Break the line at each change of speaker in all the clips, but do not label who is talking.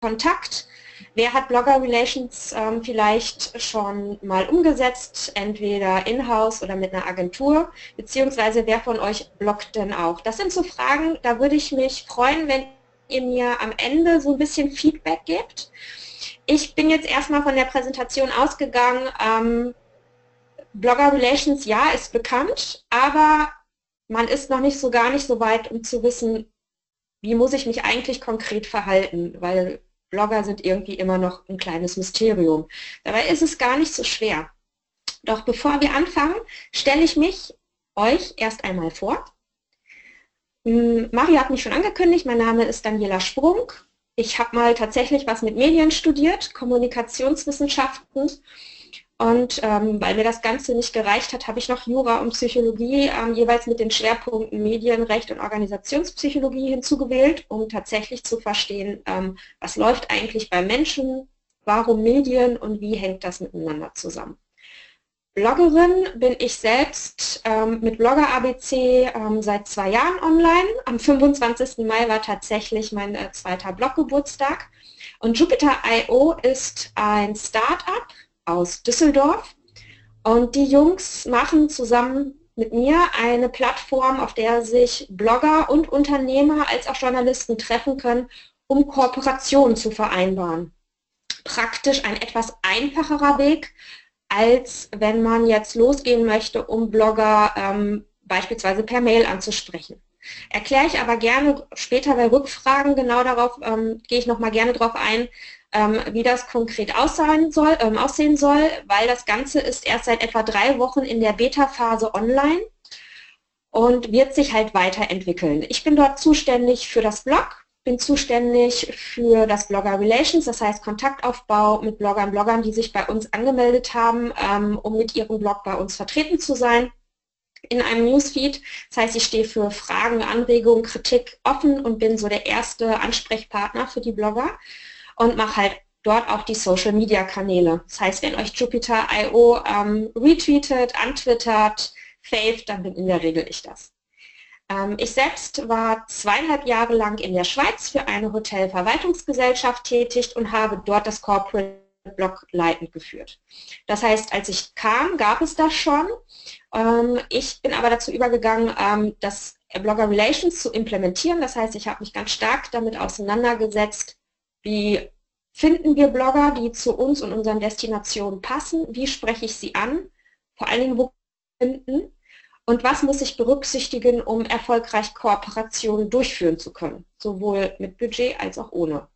Kontakt. Wer hat Blogger Relations ähm, vielleicht schon mal umgesetzt, entweder in-house oder mit einer Agentur, beziehungsweise wer von euch bloggt denn auch? Das sind so Fragen, da würde ich mich freuen, wenn ihr mir am Ende so ein bisschen Feedback gebt. Ich bin jetzt erstmal von der Präsentation ausgegangen, ähm, Blogger Relations, ja, ist bekannt, aber man ist noch nicht so gar nicht so weit, um zu wissen, wie muss ich mich eigentlich konkret verhalten, weil Blogger sind irgendwie immer noch ein kleines Mysterium. Dabei ist es gar nicht so schwer. Doch bevor wir anfangen, stelle ich mich euch erst einmal vor. Hm, Mario hat mich schon angekündigt, mein Name ist Daniela Sprung. Ich habe mal tatsächlich was mit Medien studiert, Kommunikationswissenschaften und ähm, weil mir das Ganze nicht gereicht hat, habe ich noch Jura und Psychologie ähm, jeweils mit den Schwerpunkten Medienrecht und Organisationspsychologie hinzugewählt, um tatsächlich zu verstehen, ähm, was läuft eigentlich bei Menschen, warum Medien und wie hängt das miteinander zusammen. Bloggerin bin ich selbst ähm, mit Blogger ABC ähm, seit zwei Jahren online. Am 25. Mai war tatsächlich mein äh, zweiter Bloggeburtstag. Und Jupiter.io ist ein Start-up, aus Düsseldorf. Und die Jungs machen zusammen mit mir eine Plattform, auf der sich Blogger und Unternehmer als auch Journalisten treffen können, um Kooperationen zu vereinbaren. Praktisch ein etwas einfacherer Weg, als wenn man jetzt losgehen möchte, um Blogger ähm, beispielsweise per Mail anzusprechen. Erkläre ich aber gerne später bei Rückfragen, genau darauf ähm, gehe ich nochmal gerne darauf ein, ähm, wie das konkret aussehen soll, ähm, aussehen soll, weil das Ganze ist erst seit etwa drei Wochen in der Beta-Phase online und wird sich halt weiterentwickeln. Ich bin dort zuständig für das Blog, bin zuständig für das Blogger Relations, das heißt Kontaktaufbau mit Bloggern, Bloggern, die sich bei uns angemeldet haben, ähm, um mit ihrem Blog bei uns vertreten zu sein in einem Newsfeed. Das heißt, ich stehe für Fragen, Anregungen, Kritik offen und bin so der erste Ansprechpartner für die Blogger und mache halt dort auch die Social Media Kanäle. Das heißt, wenn euch Jupiter.io ähm, retweetet, antwittert, faved, dann bin in der Regel ich das. Ähm, ich selbst war zweieinhalb Jahre lang in der Schweiz für eine Hotelverwaltungsgesellschaft tätig und habe dort das Corporate Blog leitend geführt. Das heißt, als ich kam, gab es das schon. Ähm, ich bin aber dazu übergegangen, ähm, das Blogger Relations zu implementieren. Das heißt, ich habe mich ganz stark damit auseinandergesetzt, wie finden wir Blogger, die zu uns und unseren Destinationen passen? Wie spreche ich sie an? Vor allen Dingen, wo finden? Und was muss ich berücksichtigen, um erfolgreich Kooperationen durchführen zu können? Sowohl mit Budget als auch ohne.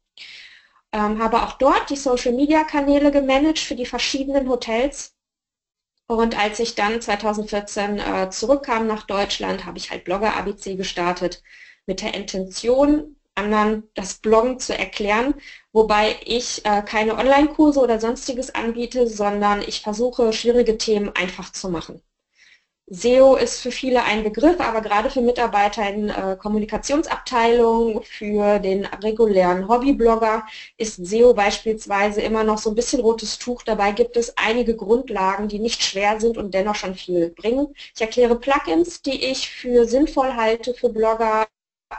Ähm, habe auch dort die Social-Media-Kanäle gemanagt für die verschiedenen Hotels. Und als ich dann 2014 äh, zurückkam nach Deutschland, habe ich halt Blogger ABC gestartet mit der Intention, anderen das Bloggen zu erklären, wobei ich äh, keine Online-Kurse oder sonstiges anbiete, sondern ich versuche, schwierige Themen einfach zu machen. SEO ist für viele ein Begriff, aber gerade für Mitarbeiter in äh, Kommunikationsabteilungen, für den regulären Hobbyblogger ist SEO beispielsweise immer noch so ein bisschen rotes Tuch. Dabei gibt es einige Grundlagen, die nicht schwer sind und dennoch schon viel bringen. Ich erkläre Plugins, die ich für sinnvoll halte für Blogger,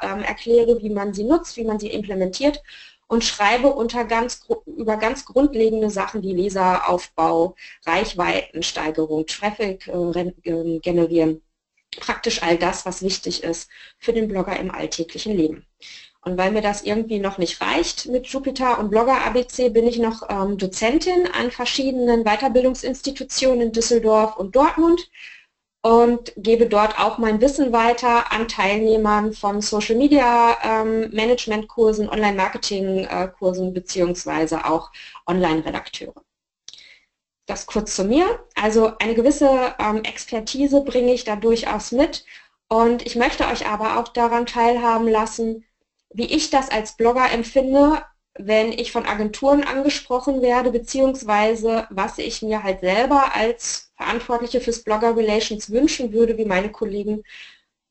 ähm, erkläre, wie man sie nutzt, wie man sie implementiert und schreibe unter ganz, über ganz grundlegende Sachen wie Leseraufbau, Reichweitensteigerung, Traffic äh, ähm, generieren. Praktisch all das, was wichtig ist für den Blogger im alltäglichen Leben. Und weil mir das irgendwie noch nicht reicht mit Jupyter und Blogger ABC, bin ich noch ähm, Dozentin an verschiedenen Weiterbildungsinstitutionen in Düsseldorf und Dortmund und gebe dort auch mein Wissen weiter an Teilnehmern von Social Media ähm, Management Kursen, Online Marketing Kursen beziehungsweise auch Online Redakteure. Das kurz zu mir. Also eine gewisse ähm, Expertise bringe ich da durchaus mit und ich möchte euch aber auch daran teilhaben lassen, wie ich das als Blogger empfinde, wenn ich von Agenturen angesprochen werde, beziehungsweise was ich mir halt selber als Verantwortliche fürs Blogger Relations wünschen würde, wie meine Kollegen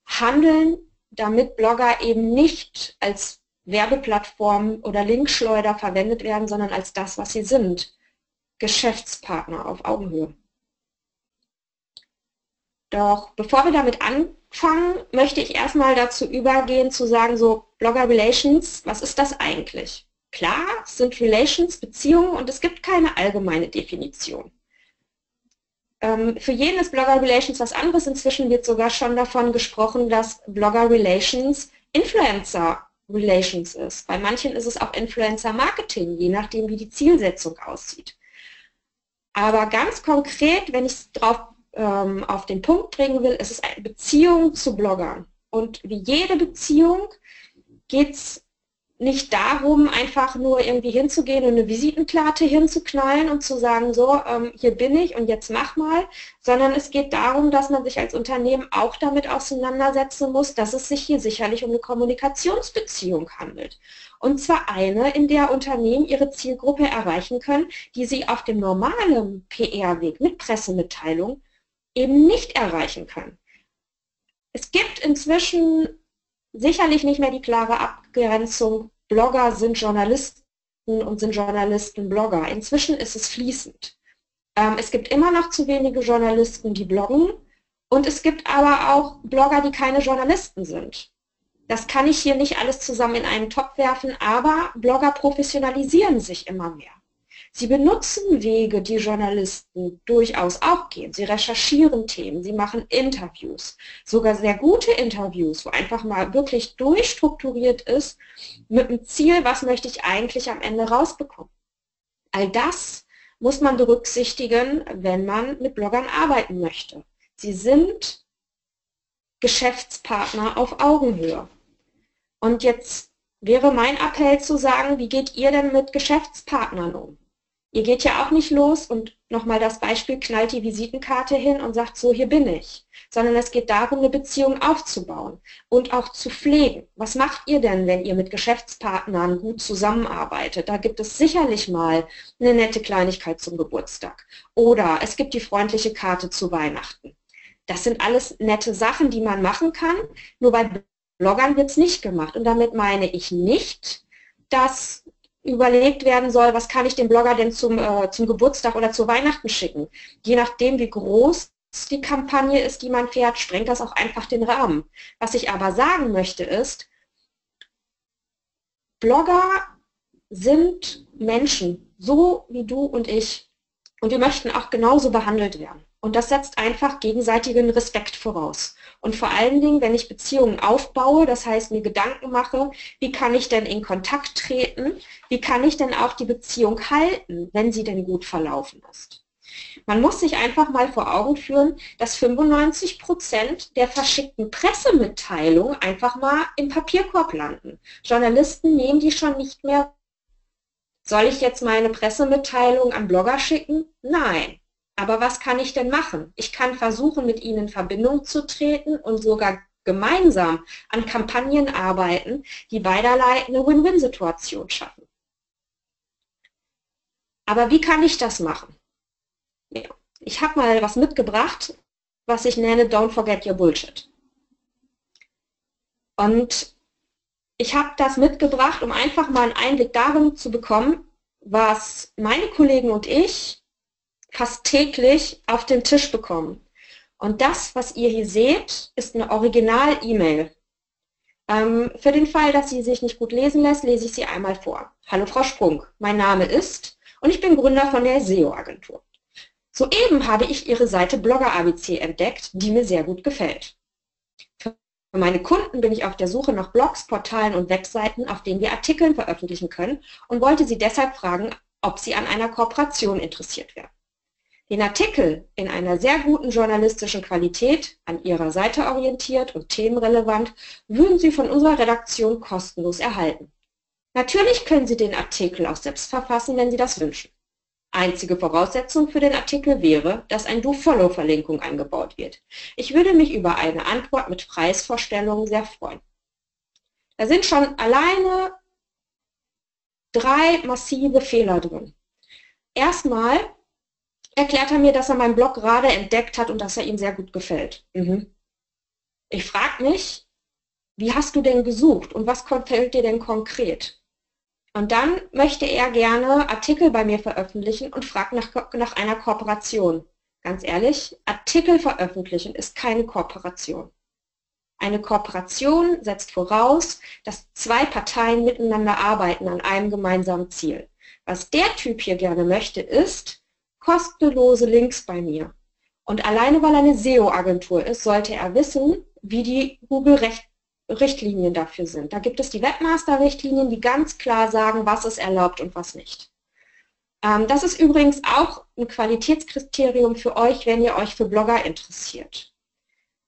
handeln, damit Blogger eben nicht als Werbeplattform oder Linkschleuder verwendet werden, sondern als das, was sie sind. Geschäftspartner auf Augenhöhe. Doch bevor wir damit anfangen, möchte ich erstmal dazu übergehen zu sagen, so Blogger Relations, was ist das eigentlich? Klar, es sind Relations, Beziehungen und es gibt keine allgemeine Definition. Ähm, für jeden ist Blogger Relations was anderes. Inzwischen wird sogar schon davon gesprochen, dass Blogger Relations Influencer Relations ist. Bei manchen ist es auch Influencer Marketing, je nachdem, wie die Zielsetzung aussieht. Aber ganz konkret, wenn ich es drauf ähm, auf den Punkt bringen will, ist es eine Beziehung zu Bloggern. Und wie jede Beziehung geht es nicht darum, einfach nur irgendwie hinzugehen und eine Visitenkarte hinzuknallen und zu sagen, so, ähm, hier bin ich und jetzt mach mal, sondern es geht darum, dass man sich als Unternehmen auch damit auseinandersetzen muss, dass es sich hier sicherlich um eine Kommunikationsbeziehung handelt. Und zwar eine, in der Unternehmen ihre Zielgruppe erreichen können, die sie auf dem normalen PR-Weg mit Pressemitteilung eben nicht erreichen können. Es gibt inzwischen sicherlich nicht mehr die klare Abgrenzung, Blogger sind Journalisten und sind Journalisten Blogger. Inzwischen ist es fließend. Ähm, es gibt immer noch zu wenige Journalisten, die bloggen und es gibt aber auch Blogger, die keine Journalisten sind. Das kann ich hier nicht alles zusammen in einen Topf werfen, aber Blogger professionalisieren sich immer mehr. Sie benutzen Wege, die Journalisten durchaus auch gehen. Sie recherchieren Themen, sie machen Interviews, sogar sehr gute Interviews, wo einfach mal wirklich durchstrukturiert ist mit dem Ziel, was möchte ich eigentlich am Ende rausbekommen. All das muss man berücksichtigen, wenn man mit Bloggern arbeiten möchte. Sie sind Geschäftspartner auf Augenhöhe. Und jetzt wäre mein Appell zu sagen, wie geht ihr denn mit Geschäftspartnern um? Ihr geht ja auch nicht los und nochmal das Beispiel, knallt die Visitenkarte hin und sagt, so hier bin ich, sondern es geht darum, eine Beziehung aufzubauen und auch zu pflegen. Was macht ihr denn, wenn ihr mit Geschäftspartnern gut zusammenarbeitet? Da gibt es sicherlich mal eine nette Kleinigkeit zum Geburtstag oder es gibt die freundliche Karte zu Weihnachten. Das sind alles nette Sachen, die man machen kann, nur bei Bloggern wird es nicht gemacht. Und damit meine ich nicht, dass überlegt werden soll, was kann ich dem Blogger denn zum, äh, zum Geburtstag oder zu Weihnachten schicken. Je nachdem, wie groß die Kampagne ist, die man fährt, sprengt das auch einfach den Rahmen. Was ich aber sagen möchte ist, Blogger sind Menschen, so wie du und ich. Und wir möchten auch genauso behandelt werden. Und das setzt einfach gegenseitigen Respekt voraus. Und vor allen Dingen, wenn ich Beziehungen aufbaue, das heißt mir Gedanken mache, wie kann ich denn in Kontakt treten, wie kann ich denn auch die Beziehung halten, wenn sie denn gut verlaufen ist. Man muss sich einfach mal vor Augen führen, dass 95 Prozent der verschickten Pressemitteilungen einfach mal im Papierkorb landen. Journalisten nehmen die schon nicht mehr. Soll ich jetzt meine Pressemitteilung an Blogger schicken? Nein. Aber was kann ich denn machen? Ich kann versuchen, mit ihnen in Verbindung zu treten und sogar gemeinsam an Kampagnen arbeiten, die beiderlei eine Win-Win-Situation schaffen. Aber wie kann ich das machen? Ja. Ich habe mal was mitgebracht, was ich nenne Don't Forget Your Bullshit. Und ich habe das mitgebracht, um einfach mal einen Einblick darin zu bekommen, was meine Kollegen und ich fast täglich auf den Tisch bekommen. Und das, was ihr hier seht, ist eine Original-E-Mail. Ähm, für den Fall, dass sie sich nicht gut lesen lässt, lese ich sie einmal vor. Hallo Frau Sprung, mein Name ist und ich bin Gründer von der SEO-Agentur. Soeben habe ich Ihre Seite Blogger ABC entdeckt, die mir sehr gut gefällt. Für meine Kunden bin ich auf der Suche nach Blogs, Portalen und Webseiten, auf denen wir Artikel veröffentlichen können und wollte Sie deshalb fragen, ob Sie an einer Kooperation interessiert wären. Den Artikel in einer sehr guten journalistischen Qualität, an Ihrer Seite orientiert und themenrelevant, würden Sie von unserer Redaktion kostenlos erhalten. Natürlich können Sie den Artikel auch selbst verfassen, wenn Sie das wünschen. Einzige Voraussetzung für den Artikel wäre, dass ein Do-Follow-Verlinkung eingebaut wird. Ich würde mich über eine Antwort mit Preisvorstellungen sehr freuen. Da sind schon alleine drei massive Fehler drin. Erstmal erklärt er mir, dass er meinen Blog gerade entdeckt hat und dass er ihm sehr gut gefällt. Mhm. Ich frage mich, wie hast du denn gesucht und was gefällt dir denn konkret? Und dann möchte er gerne Artikel bei mir veröffentlichen und fragt nach, nach einer Kooperation. Ganz ehrlich, Artikel veröffentlichen ist keine Kooperation. Eine Kooperation setzt voraus, dass zwei Parteien miteinander arbeiten an einem gemeinsamen Ziel. Was der Typ hier gerne möchte, ist kostenlose Links bei mir. Und alleine weil er eine SEO-Agentur ist, sollte er wissen, wie die Google-Richtlinien dafür sind. Da gibt es die Webmaster-Richtlinien, die ganz klar sagen, was ist erlaubt und was nicht. Ähm, das ist übrigens auch ein Qualitätskriterium für euch, wenn ihr euch für Blogger interessiert.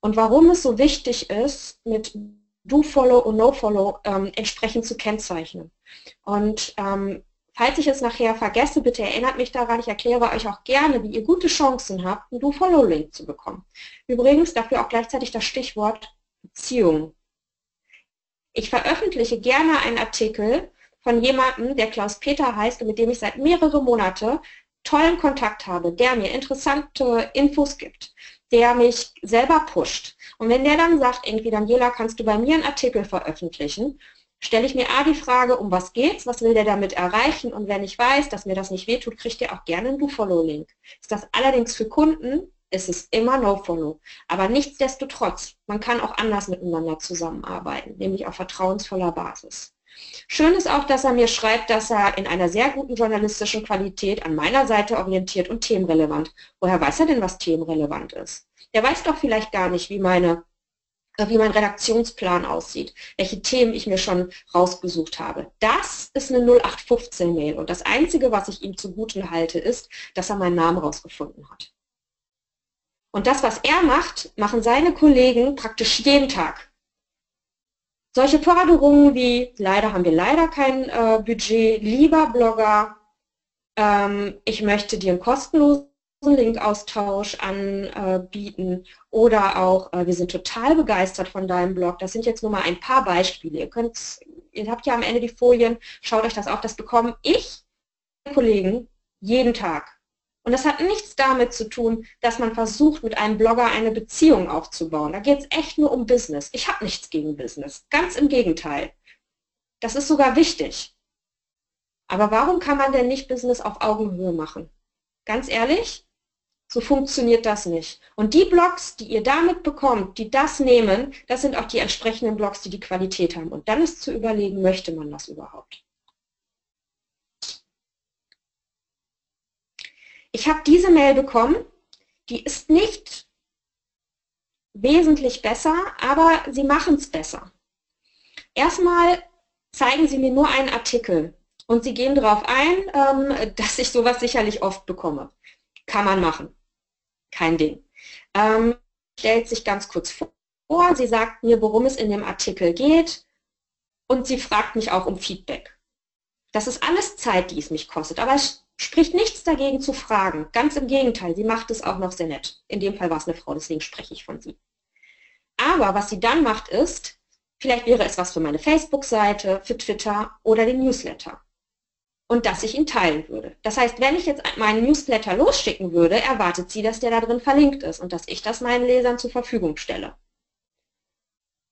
Und warum es so wichtig ist, mit Do-Follow und No-Follow ähm, entsprechend zu kennzeichnen. Und ähm, falls ich es nachher vergesse, bitte erinnert mich daran, ich erkläre euch auch gerne, wie ihr gute Chancen habt, einen Do-Follow-Link zu bekommen. Übrigens dafür auch gleichzeitig das Stichwort Beziehung. Ich veröffentliche gerne einen Artikel von jemandem, der Klaus-Peter heißt und mit dem ich seit mehreren Monaten tollen Kontakt habe, der mir interessante Infos gibt der mich selber pusht. Und wenn der dann sagt, irgendwie, Daniela, kannst du bei mir einen Artikel veröffentlichen, stelle ich mir A die Frage, um was geht's, was will der damit erreichen und wenn ich weiß, dass mir das nicht wehtut, kriegt ihr auch gerne einen Do-Follow-Link. Ist das allerdings für Kunden, ist es immer No-Follow. Aber nichtsdestotrotz, man kann auch anders miteinander zusammenarbeiten, nämlich auf vertrauensvoller Basis. Schön ist auch, dass er mir schreibt, dass er in einer sehr guten journalistischen Qualität an meiner Seite orientiert und themenrelevant. Woher weiß er denn, was themenrelevant ist? Der weiß doch vielleicht gar nicht, wie meine wie mein Redaktionsplan aussieht, welche Themen ich mir schon rausgesucht habe. Das ist eine 0815-Mail und das Einzige, was ich ihm zugute halte, ist, dass er meinen Namen rausgefunden hat. Und das, was er macht, machen seine Kollegen praktisch jeden Tag. Solche Forderungen wie, leider haben wir leider kein äh, Budget, lieber Blogger, ähm, ich möchte dir einen kostenlosen Linkaustausch anbieten oder auch, äh, wir sind total begeistert von deinem Blog. Das sind jetzt nur mal ein paar Beispiele. Ihr, könnt, ihr habt ja am Ende die Folien, schaut euch das auf. Das bekommen ich, Kollegen, jeden Tag. Und das hat nichts damit zu tun, dass man versucht, mit einem Blogger eine Beziehung aufzubauen. Da geht es echt nur um Business. Ich habe nichts gegen Business. Ganz im Gegenteil. Das ist sogar wichtig. Aber warum kann man denn nicht Business auf Augenhöhe machen? Ganz ehrlich, so funktioniert das nicht. Und die Blogs, die ihr damit bekommt, die das nehmen, das sind auch die entsprechenden Blogs, die die Qualität haben. Und dann ist zu überlegen, möchte man das überhaupt? ich habe diese Mail bekommen, die ist nicht wesentlich besser, aber sie machen es besser. Erstmal zeigen sie mir nur einen Artikel und sie gehen darauf ein, ähm, dass ich sowas sicherlich oft bekomme. Kann man machen. Kein Ding. Ähm, stellt sich ganz kurz vor, sie sagt mir, worum es in dem Artikel geht und sie fragt mich auch um Feedback. Das ist alles Zeit, die es mich kostet, aber es spricht nichts dagegen zu fragen. Ganz im Gegenteil, sie macht es auch noch sehr nett. In dem Fall war es eine Frau, deswegen spreche ich von sie. Aber was sie dann macht ist, vielleicht wäre es was für meine Facebook-Seite, für Twitter oder den Newsletter. Und dass ich ihn teilen würde. Das heißt, wenn ich jetzt meinen Newsletter losschicken würde, erwartet sie, dass der da drin verlinkt ist und dass ich das meinen Lesern zur Verfügung stelle.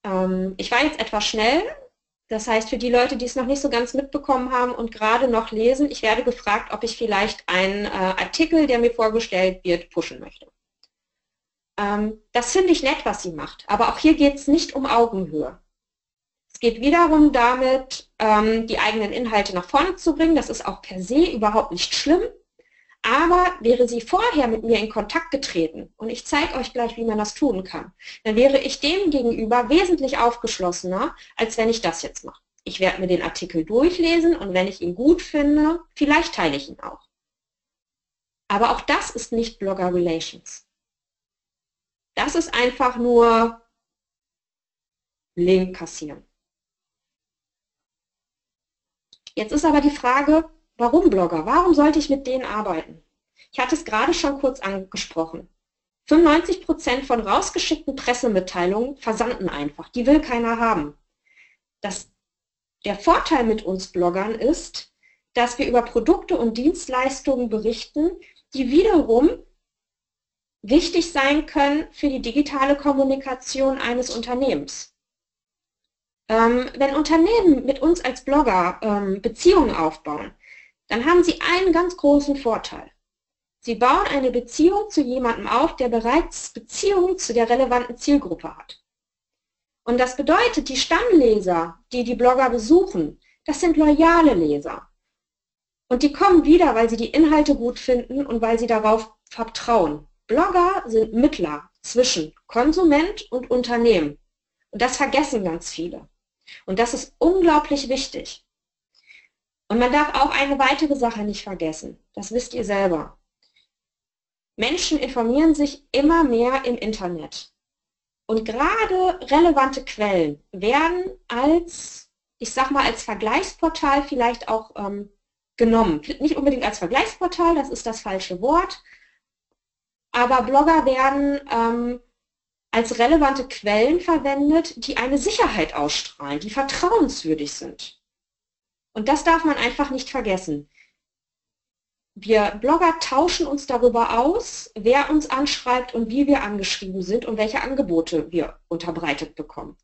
Ähm, ich war jetzt etwas schnell, das heißt, für die Leute, die es noch nicht so ganz mitbekommen haben und gerade noch lesen, ich werde gefragt, ob ich vielleicht einen äh, Artikel, der mir vorgestellt wird, pushen möchte. Ähm, das finde ich nett, was sie macht. Aber auch hier geht es nicht um Augenhöhe. Es geht wiederum damit, ähm, die eigenen Inhalte nach vorne zu bringen. Das ist auch per se überhaupt nicht schlimm. Aber wäre sie vorher mit mir in Kontakt getreten, und ich zeige euch gleich, wie man das tun kann, dann wäre ich dem gegenüber wesentlich aufgeschlossener, als wenn ich das jetzt mache. Ich werde mir den Artikel durchlesen und wenn ich ihn gut finde, vielleicht teile ich ihn auch. Aber auch das ist nicht Blogger Relations. Das ist einfach nur Link kassieren. Jetzt ist aber die Frage, Warum Blogger? Warum sollte ich mit denen arbeiten? Ich hatte es gerade schon kurz angesprochen. 95% von rausgeschickten Pressemitteilungen versanden einfach. Die will keiner haben. Das, der Vorteil mit uns Bloggern ist, dass wir über Produkte und Dienstleistungen berichten, die wiederum wichtig sein können für die digitale Kommunikation eines Unternehmens. Ähm, wenn Unternehmen mit uns als Blogger ähm, Beziehungen aufbauen, dann haben Sie einen ganz großen Vorteil. Sie bauen eine Beziehung zu jemandem auf, der bereits Beziehungen zu der relevanten Zielgruppe hat. Und das bedeutet, die Stammleser, die die Blogger besuchen, das sind loyale Leser. Und die kommen wieder, weil sie die Inhalte gut finden und weil sie darauf vertrauen. Blogger sind Mittler zwischen Konsument und Unternehmen. Und das vergessen ganz viele. Und das ist unglaublich wichtig. Und man darf auch eine weitere Sache nicht vergessen. Das wisst ihr selber. Menschen informieren sich immer mehr im Internet. Und gerade relevante Quellen werden als, ich sag mal, als Vergleichsportal vielleicht auch ähm, genommen. Nicht unbedingt als Vergleichsportal, das ist das falsche Wort, aber Blogger werden ähm, als relevante Quellen verwendet, die eine Sicherheit ausstrahlen, die vertrauenswürdig sind. Und das darf man einfach nicht vergessen. Wir Blogger tauschen uns darüber aus, wer uns anschreibt und wie wir angeschrieben sind und welche Angebote wir unterbreitet bekommen.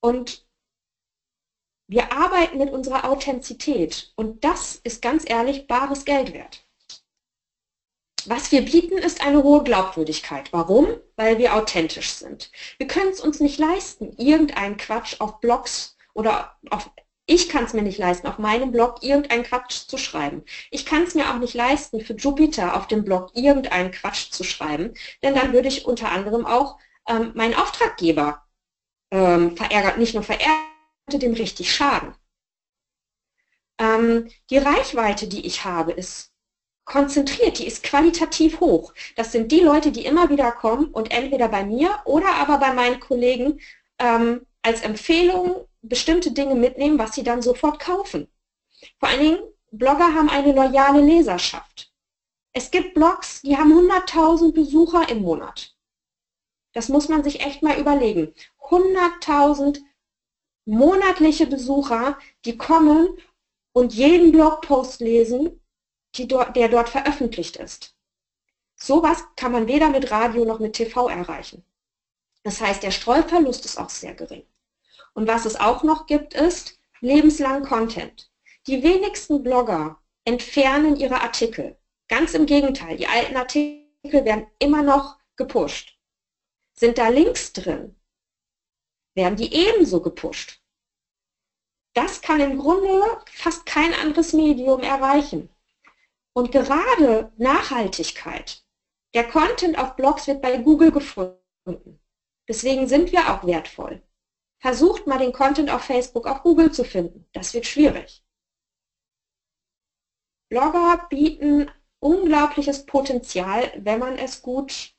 Und wir arbeiten mit unserer Authentizität und das ist ganz ehrlich bares Geld wert. Was wir bieten, ist eine hohe Glaubwürdigkeit. Warum? Weil wir authentisch sind. Wir können es uns nicht leisten, irgendeinen Quatsch auf Blogs oder auf ich kann es mir nicht leisten, auf meinem Blog irgendeinen Quatsch zu schreiben. Ich kann es mir auch nicht leisten, für Jupiter auf dem Blog irgendeinen Quatsch zu schreiben, denn dann würde ich unter anderem auch ähm, meinen Auftraggeber ähm, verärgert, nicht nur verärgern, dem richtig schaden. Ähm, die Reichweite, die ich habe, ist konzentriert, die ist qualitativ hoch. Das sind die Leute, die immer wieder kommen und entweder bei mir oder aber bei meinen Kollegen ähm, als Empfehlung bestimmte Dinge mitnehmen, was sie dann sofort kaufen. Vor allen Dingen, Blogger haben eine loyale Leserschaft. Es gibt Blogs, die haben 100.000 Besucher im Monat. Das muss man sich echt mal überlegen. 100.000 monatliche Besucher, die kommen und jeden Blogpost lesen, dort, der dort veröffentlicht ist. Sowas kann man weder mit Radio noch mit TV erreichen. Das heißt, der Streuverlust ist auch sehr gering. Und was es auch noch gibt, ist lebenslang Content. Die wenigsten Blogger entfernen ihre Artikel. Ganz im Gegenteil, die alten Artikel werden immer noch gepusht. Sind da Links drin, werden die ebenso gepusht. Das kann im Grunde fast kein anderes Medium erreichen. Und gerade Nachhaltigkeit, der Content auf Blogs wird bei Google gefunden. Deswegen sind wir auch wertvoll. Versucht mal den Content auf Facebook, auf Google zu finden. Das wird schwierig. Blogger bieten unglaubliches Potenzial, wenn man es gut,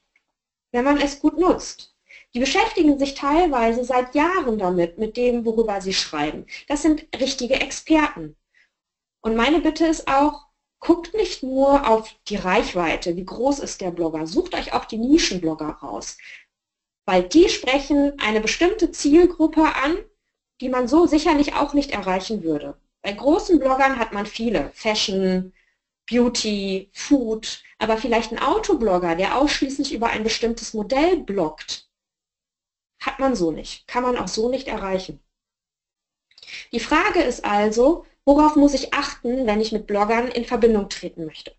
wenn man es gut nutzt. Die beschäftigen sich teilweise seit Jahren damit, mit dem, worüber sie schreiben. Das sind richtige Experten. Und meine Bitte ist auch, guckt nicht nur auf die Reichweite, wie groß ist der Blogger, sucht euch auch die Nischenblogger raus. Weil die sprechen eine bestimmte Zielgruppe an, die man so sicherlich auch nicht erreichen würde. Bei großen Bloggern hat man viele, Fashion, Beauty, Food, aber vielleicht ein Autoblogger, der ausschließlich über ein bestimmtes Modell bloggt, hat man so nicht, kann man auch so nicht erreichen. Die Frage ist also, worauf muss ich achten, wenn ich mit Bloggern in Verbindung treten möchte?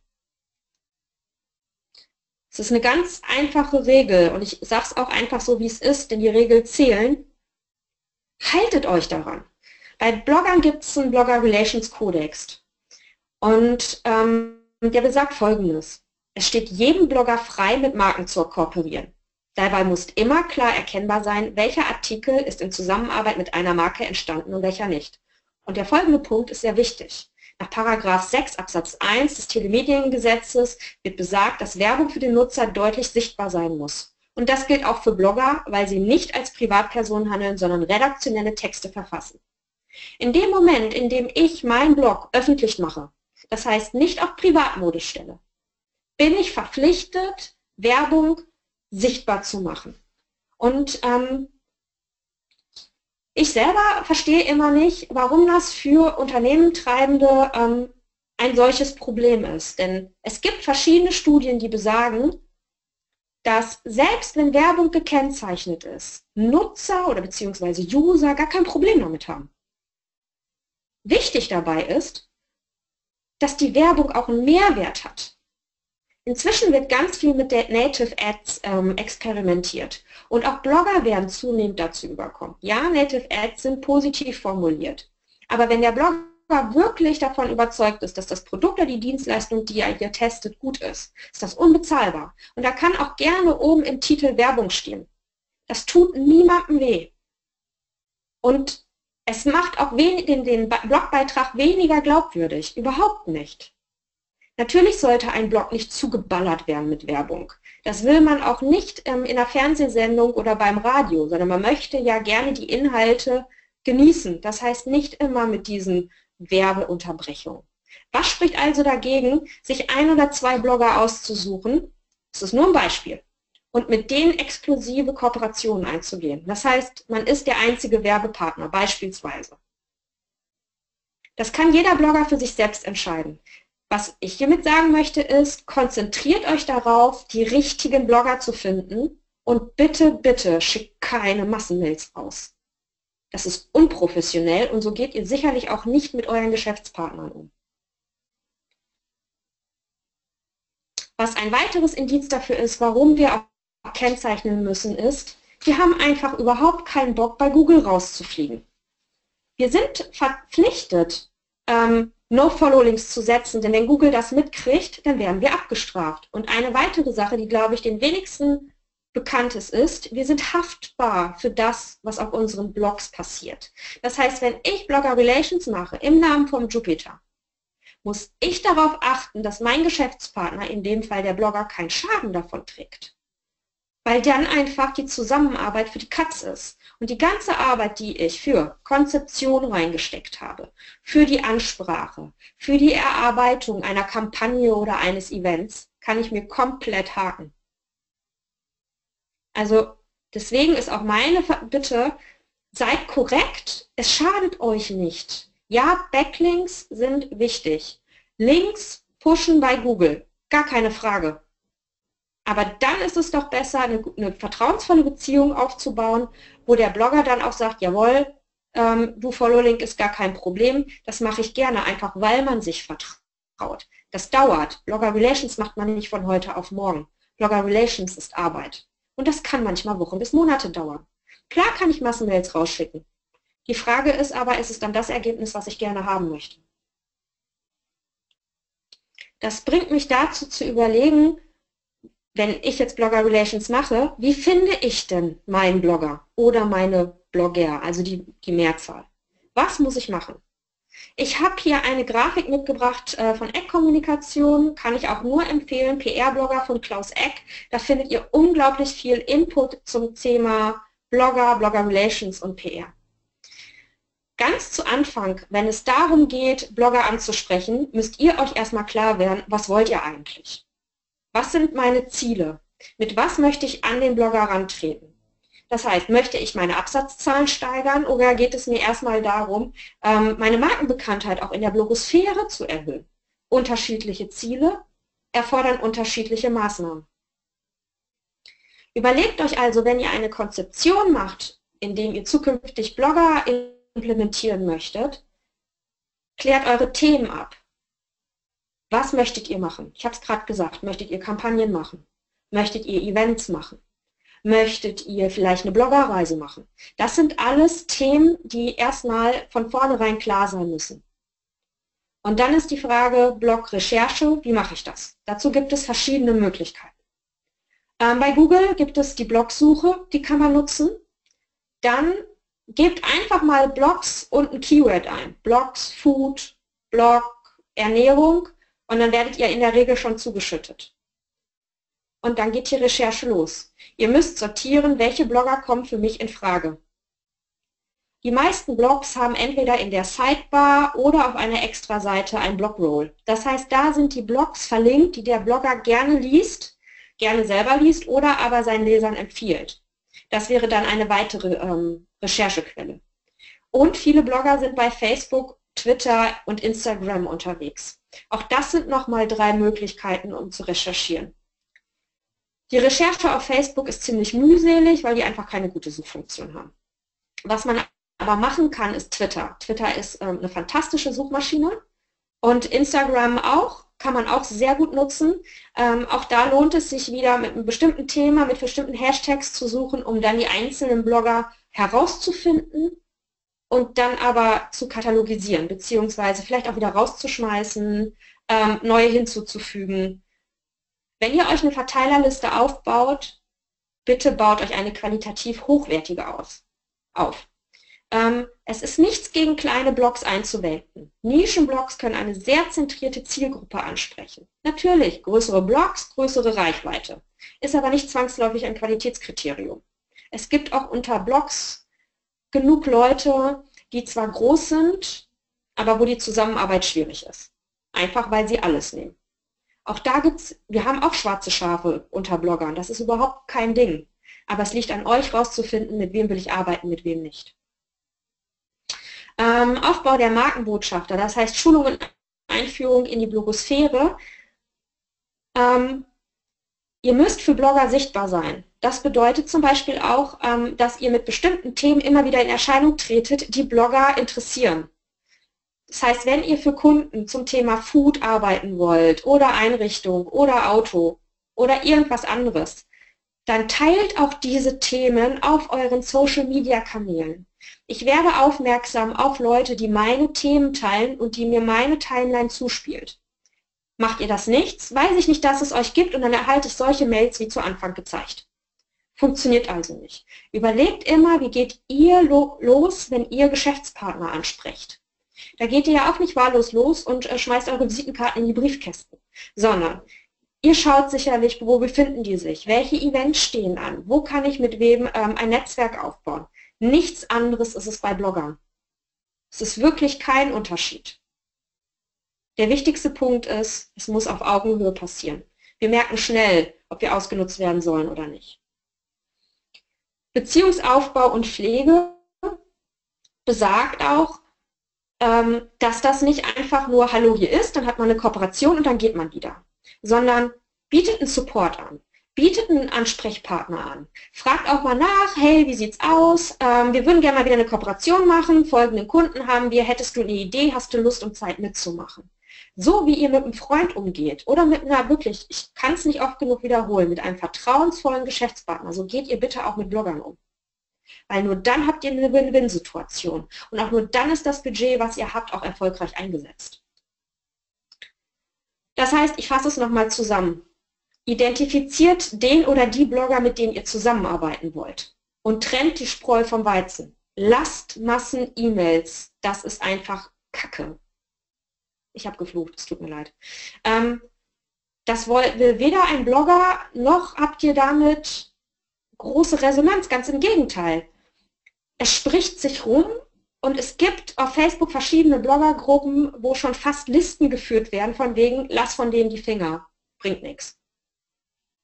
Es ist eine ganz einfache Regel und ich sage es auch einfach so, wie es ist, denn die Regeln zählen. Haltet euch daran. Bei Bloggern gibt es einen Blogger Relations Codex und ähm, der besagt folgendes. Es steht jedem Blogger frei, mit Marken zu kooperieren. Dabei muss immer klar erkennbar sein, welcher Artikel ist in Zusammenarbeit mit einer Marke entstanden und welcher nicht. Und der folgende Punkt ist sehr wichtig. Nach 6 Absatz 1 des Telemediengesetzes wird besagt, dass Werbung für den Nutzer deutlich sichtbar sein muss. Und das gilt auch für Blogger, weil sie nicht als Privatpersonen handeln, sondern redaktionelle Texte verfassen. In dem Moment, in dem ich meinen Blog öffentlich mache, das heißt nicht auf Privatmodus stelle, bin ich verpflichtet, Werbung sichtbar zu machen. Und ähm, ich selber verstehe immer nicht, warum das für Unternehmentreibende ähm, ein solches Problem ist. Denn es gibt verschiedene Studien, die besagen, dass selbst wenn Werbung gekennzeichnet ist, Nutzer oder beziehungsweise User gar kein Problem damit haben. Wichtig dabei ist, dass die Werbung auch einen Mehrwert hat. Inzwischen wird ganz viel mit Native Ads ähm, experimentiert und auch Blogger werden zunehmend dazu überkommen. Ja, Native Ads sind positiv formuliert, aber wenn der Blogger wirklich davon überzeugt ist, dass das Produkt oder die Dienstleistung, die er hier testet, gut ist, ist das unbezahlbar. Und da kann auch gerne oben im Titel Werbung stehen. Das tut niemandem weh. Und es macht auch den, den Blogbeitrag weniger glaubwürdig. Überhaupt nicht. Natürlich sollte ein Blog nicht zugeballert werden mit Werbung. Das will man auch nicht ähm, in einer Fernsehsendung oder beim Radio, sondern man möchte ja gerne die Inhalte genießen. Das heißt nicht immer mit diesen Werbeunterbrechungen. Was spricht also dagegen, sich ein oder zwei Blogger auszusuchen? Das ist nur ein Beispiel. Und mit denen exklusive Kooperationen einzugehen. Das heißt, man ist der einzige Werbepartner beispielsweise. Das kann jeder Blogger für sich selbst entscheiden. Was ich hiermit sagen möchte ist, konzentriert euch darauf, die richtigen Blogger zu finden und bitte, bitte schickt keine Massenmails raus. Das ist unprofessionell und so geht ihr sicherlich auch nicht mit euren Geschäftspartnern um. Was ein weiteres Indiz dafür ist, warum wir auch kennzeichnen müssen, ist, wir haben einfach überhaupt keinen Bock, bei Google rauszufliegen. Wir sind verpflichtet, ähm, No-Follow-Links zu setzen, denn wenn Google das mitkriegt, dann werden wir abgestraft. Und eine weitere Sache, die, glaube ich, den wenigsten bekannt ist, ist, wir sind haftbar für das, was auf unseren Blogs passiert. Das heißt, wenn ich Blogger Relations mache im Namen vom Jupiter, muss ich darauf achten, dass mein Geschäftspartner, in dem Fall der Blogger, keinen Schaden davon trägt. Weil dann einfach die Zusammenarbeit für die Katz ist. Und die ganze Arbeit, die ich für Konzeption reingesteckt habe, für die Ansprache, für die Erarbeitung einer Kampagne oder eines Events, kann ich mir komplett haken. Also deswegen ist auch meine Bitte, seid korrekt, es schadet euch nicht. Ja, Backlinks sind wichtig. Links pushen bei Google, gar keine Frage. Aber dann ist es doch besser, eine, eine vertrauensvolle Beziehung aufzubauen, wo der Blogger dann auch sagt, jawohl, ähm, du Follow-Link ist gar kein Problem, das mache ich gerne, einfach weil man sich vertraut. Das dauert. Blogger Relations macht man nicht von heute auf morgen. Blogger Relations ist Arbeit. Und das kann manchmal Wochen bis Monate dauern. Klar kann ich Massenmails rausschicken. Die Frage ist aber, ist es dann das Ergebnis, was ich gerne haben möchte? Das bringt mich dazu zu überlegen, wenn ich jetzt Blogger Relations mache, wie finde ich denn meinen Blogger oder meine Blogger, also die, die Mehrzahl? Was muss ich machen? Ich habe hier eine Grafik mitgebracht äh, von Eck-Kommunikation, kann ich auch nur empfehlen, PR-Blogger von Klaus Eck. Da findet ihr unglaublich viel Input zum Thema Blogger, Blogger Relations und PR. Ganz zu Anfang, wenn es darum geht, Blogger anzusprechen, müsst ihr euch erstmal klar werden, was wollt ihr eigentlich? Was sind meine Ziele? Mit was möchte ich an den Blogger rantreten? Das heißt, möchte ich meine Absatzzahlen steigern oder geht es mir erstmal darum, ähm, meine Markenbekanntheit auch in der Blogosphäre zu erhöhen? Unterschiedliche Ziele erfordern unterschiedliche Maßnahmen. Überlegt euch also, wenn ihr eine Konzeption macht, indem ihr zukünftig Blogger implementieren möchtet, klärt eure Themen ab. Was möchtet ihr machen? Ich habe es gerade gesagt. Möchtet ihr Kampagnen machen? Möchtet ihr Events machen? Möchtet ihr vielleicht eine Bloggerreise machen? Das sind alles Themen, die erstmal von vornherein klar sein müssen. Und dann ist die Frage Blog-Recherche, wie mache ich das? Dazu gibt es verschiedene Möglichkeiten. Ähm, bei Google gibt es die Blogsuche, die kann man nutzen. Dann gebt einfach mal Blogs und ein Keyword ein. Blogs, Food, Blog, Ernährung und dann werdet ihr in der Regel schon zugeschüttet. Und dann geht die Recherche los. Ihr müsst sortieren, welche Blogger kommen für mich in Frage. Die meisten Blogs haben entweder in der Sidebar oder auf einer Extra-Seite ein Blogroll. Das heißt, da sind die Blogs verlinkt, die der Blogger gerne liest, gerne selber liest oder aber seinen Lesern empfiehlt. Das wäre dann eine weitere ähm, Recherchequelle. Und viele Blogger sind bei Facebook, Twitter und Instagram unterwegs. Auch das sind nochmal drei Möglichkeiten, um zu recherchieren. Die Recherche auf Facebook ist ziemlich mühselig, weil die einfach keine gute Suchfunktion haben. Was man aber machen kann, ist Twitter. Twitter ist ähm, eine fantastische Suchmaschine und Instagram auch. kann man auch sehr gut nutzen. Ähm, auch da lohnt es sich wieder mit einem bestimmten Thema, mit bestimmten Hashtags zu suchen, um dann die einzelnen Blogger herauszufinden und dann aber zu katalogisieren, beziehungsweise vielleicht auch wieder rauszuschmeißen, ähm, neue hinzuzufügen. Wenn ihr euch eine Verteilerliste aufbaut, bitte baut euch eine qualitativ hochwertige aus, auf. Ähm, es ist nichts gegen kleine Blogs einzuwenden. Nischenblogs können eine sehr zentrierte Zielgruppe ansprechen. Natürlich, größere Blogs, größere Reichweite. Ist aber nicht zwangsläufig ein Qualitätskriterium. Es gibt auch unter Blogs genug Leute, die zwar groß sind, aber wo die Zusammenarbeit schwierig ist. Einfach weil sie alles nehmen. Auch da gibt's, wir haben auch schwarze Schafe unter Bloggern. Das ist überhaupt kein Ding. Aber es liegt an euch rauszufinden, mit wem will ich arbeiten, mit wem nicht. Ähm, Aufbau der Markenbotschafter, das heißt Schulung und Einführung in die Blogosphäre. Ähm, ihr müsst für Blogger sichtbar sein. Das bedeutet zum Beispiel auch, ähm, dass ihr mit bestimmten Themen immer wieder in Erscheinung tretet, die Blogger interessieren. Das heißt, wenn ihr für Kunden zum Thema Food arbeiten wollt oder Einrichtung oder Auto oder irgendwas anderes, dann teilt auch diese Themen auf euren Social-Media-Kanälen. Ich werde aufmerksam auf Leute, die meine Themen teilen und die mir meine Timeline zuspielt. Macht ihr das nicht, weiß ich nicht, dass es euch gibt und dann erhalte ich solche Mails wie zu Anfang gezeigt. Funktioniert also nicht. Überlegt immer, wie geht ihr lo los, wenn ihr Geschäftspartner ansprecht. Da geht ihr ja auch nicht wahllos los und äh, schmeißt eure Visitenkarten in die Briefkästen, sondern ihr schaut sicherlich, wo befinden die sich, welche Events stehen an, wo kann ich mit wem ähm, ein Netzwerk aufbauen. Nichts anderes ist es bei Bloggern. Es ist wirklich kein Unterschied. Der wichtigste Punkt ist, es muss auf Augenhöhe passieren. Wir merken schnell, ob wir ausgenutzt werden sollen oder nicht. Beziehungsaufbau und Pflege besagt auch, ähm, dass das nicht einfach nur Hallo hier ist, dann hat man eine Kooperation und dann geht man wieder, sondern bietet einen Support an, bietet einen Ansprechpartner an, fragt auch mal nach, hey, wie sieht's aus, ähm, wir würden gerne mal wieder eine Kooperation machen, folgenden Kunden haben wir, hättest du eine Idee, hast du Lust und Zeit mitzumachen. So wie ihr mit einem Freund umgeht oder mit einer wirklich, ich kann es nicht oft genug wiederholen, mit einem vertrauensvollen Geschäftspartner, so geht ihr bitte auch mit Bloggern um. Weil nur dann habt ihr eine Win-Win-Situation. Und auch nur dann ist das Budget, was ihr habt, auch erfolgreich eingesetzt. Das heißt, ich fasse es nochmal zusammen. Identifiziert den oder die Blogger, mit denen ihr zusammenarbeiten wollt. Und trennt die Spreu vom Weizen. Lasst Massen-E-Mails. Das ist einfach Kacke. Ich habe geflucht, es tut mir leid. Ähm, das will weder ein Blogger, noch habt ihr damit große Resonanz, ganz im Gegenteil. Es spricht sich rum und es gibt auf Facebook verschiedene Bloggergruppen, wo schon fast Listen geführt werden, von wegen, lass von denen die Finger, bringt nichts.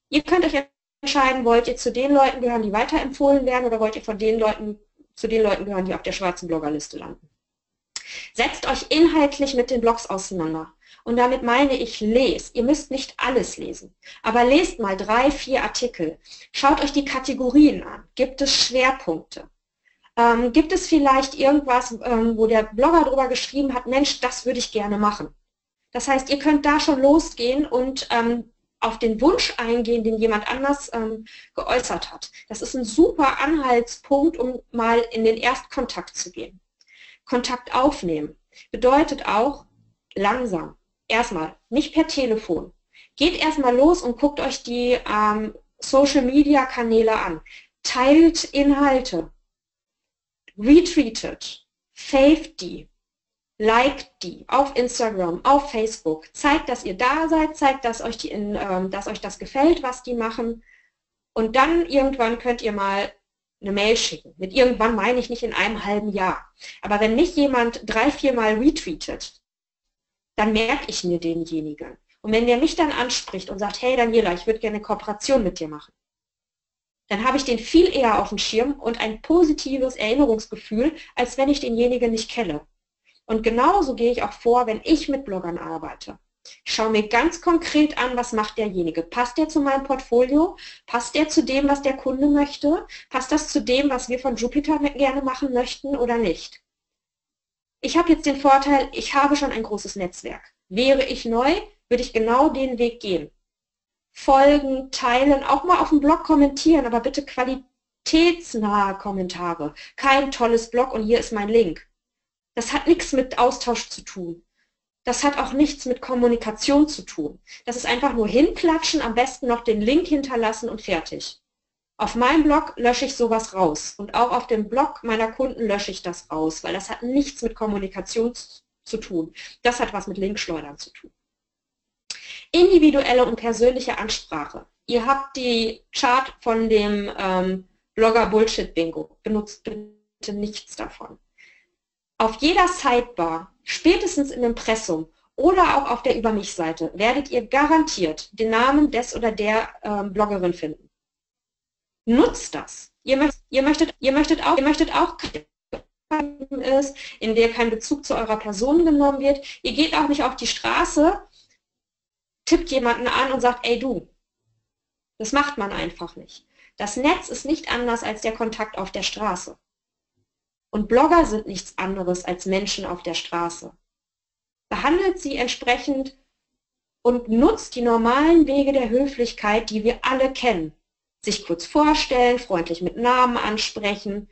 Ihr könnt euch entscheiden, wollt ihr zu den Leuten gehören, die weiterempfohlen werden oder wollt ihr von den Leuten, zu den Leuten gehören, die auf der schwarzen Bloggerliste landen. Setzt euch inhaltlich mit den Blogs auseinander. Und damit meine ich, lest. Ihr müsst nicht alles lesen. Aber lest mal drei, vier Artikel. Schaut euch die Kategorien an. Gibt es Schwerpunkte? Ähm, gibt es vielleicht irgendwas, ähm, wo der Blogger darüber geschrieben hat, Mensch, das würde ich gerne machen. Das heißt, ihr könnt da schon losgehen und ähm, auf den Wunsch eingehen, den jemand anders ähm, geäußert hat. Das ist ein super Anhaltspunkt, um mal in den Erstkontakt zu gehen. Kontakt aufnehmen bedeutet auch langsam erstmal, nicht per Telefon. Geht erstmal los und guckt euch die ähm, Social-Media-Kanäle an. Teilt Inhalte. Retweetet. Faved die. Liked die auf Instagram, auf Facebook. Zeigt, dass ihr da seid, zeigt, dass euch, die in, ähm, dass euch das gefällt, was die machen. Und dann irgendwann könnt ihr mal eine Mail schicken. Mit irgendwann meine ich nicht in einem halben Jahr. Aber wenn mich jemand drei, vier Mal retweetet, dann merke ich mir denjenigen. Und wenn der mich dann anspricht und sagt, hey Daniela, ich würde gerne eine Kooperation mit dir machen, dann habe ich den viel eher auf dem Schirm und ein positives Erinnerungsgefühl, als wenn ich denjenigen nicht kenne. Und genauso gehe ich auch vor, wenn ich mit Bloggern arbeite. Ich schaue mir ganz konkret an, was macht derjenige. Passt der zu meinem Portfolio? Passt der zu dem, was der Kunde möchte? Passt das zu dem, was wir von Jupiter gerne machen möchten oder nicht? Ich habe jetzt den Vorteil, ich habe schon ein großes Netzwerk. Wäre ich neu, würde ich genau den Weg gehen. Folgen, teilen, auch mal auf dem Blog kommentieren, aber bitte qualitätsnahe Kommentare. Kein tolles Blog und hier ist mein Link. Das hat nichts mit Austausch zu tun. Das hat auch nichts mit Kommunikation zu tun. Das ist einfach nur hinklatschen, am besten noch den Link hinterlassen und fertig. Auf meinem Blog lösche ich sowas raus und auch auf dem Blog meiner Kunden lösche ich das raus, weil das hat nichts mit Kommunikation zu tun. Das hat was mit Linkschleudern zu tun. Individuelle und persönliche Ansprache. Ihr habt die Chart von dem ähm, Blogger Bullshit Bingo. Benutzt bitte nichts davon. Auf jeder Sidebar Spätestens im Impressum oder auch auf der Über mich-Seite werdet ihr garantiert den Namen des oder der ähm, Bloggerin finden. Nutzt das. Ihr, möcht, ihr, möchtet, ihr, möchtet auch, ihr möchtet auch ist, in der kein Bezug zu eurer Person genommen wird. Ihr geht auch nicht auf die Straße, tippt jemanden an und sagt, ey du. Das macht man einfach nicht. Das Netz ist nicht anders als der Kontakt auf der Straße. Und Blogger sind nichts anderes als Menschen auf der Straße. Behandelt sie entsprechend und nutzt die normalen Wege der Höflichkeit, die wir alle kennen. Sich kurz vorstellen, freundlich mit Namen ansprechen.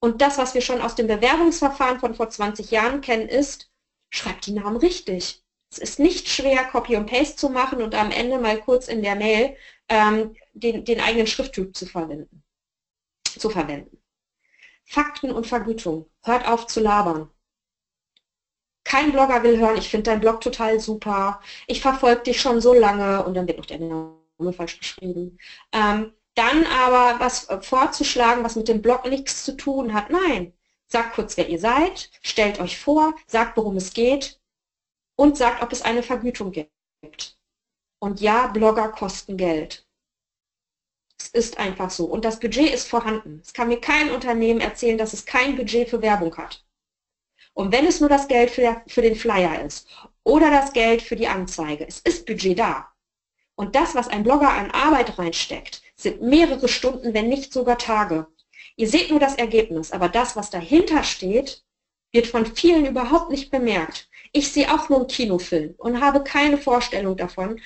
Und das, was wir schon aus dem Bewerbungsverfahren von vor 20 Jahren kennen, ist, schreibt die Namen richtig. Es ist nicht schwer, Copy und Paste zu machen und am Ende mal kurz in der Mail ähm, den, den eigenen Schrifttyp zu verwenden. Zu verwenden. Fakten und Vergütung. Hört auf zu labern. Kein Blogger will hören, ich finde dein Blog total super, ich verfolge dich schon so lange und dann wird noch der Name falsch geschrieben. Ähm, dann aber was vorzuschlagen, was mit dem Blog nichts zu tun hat, nein. Sagt kurz, wer ihr seid, stellt euch vor, sagt, worum es geht und sagt, ob es eine Vergütung gibt. Und ja, Blogger kosten Geld. Es ist einfach so. Und das Budget ist vorhanden. Es kann mir kein Unternehmen erzählen, dass es kein Budget für Werbung hat. Und wenn es nur das Geld für, für den Flyer ist oder das Geld für die Anzeige, es ist Budget da. Und das, was ein Blogger an Arbeit reinsteckt, sind mehrere Stunden, wenn nicht sogar Tage. Ihr seht nur das Ergebnis, aber das, was dahinter steht, wird von vielen überhaupt nicht bemerkt. Ich sehe auch nur einen Kinofilm und habe keine Vorstellung davon,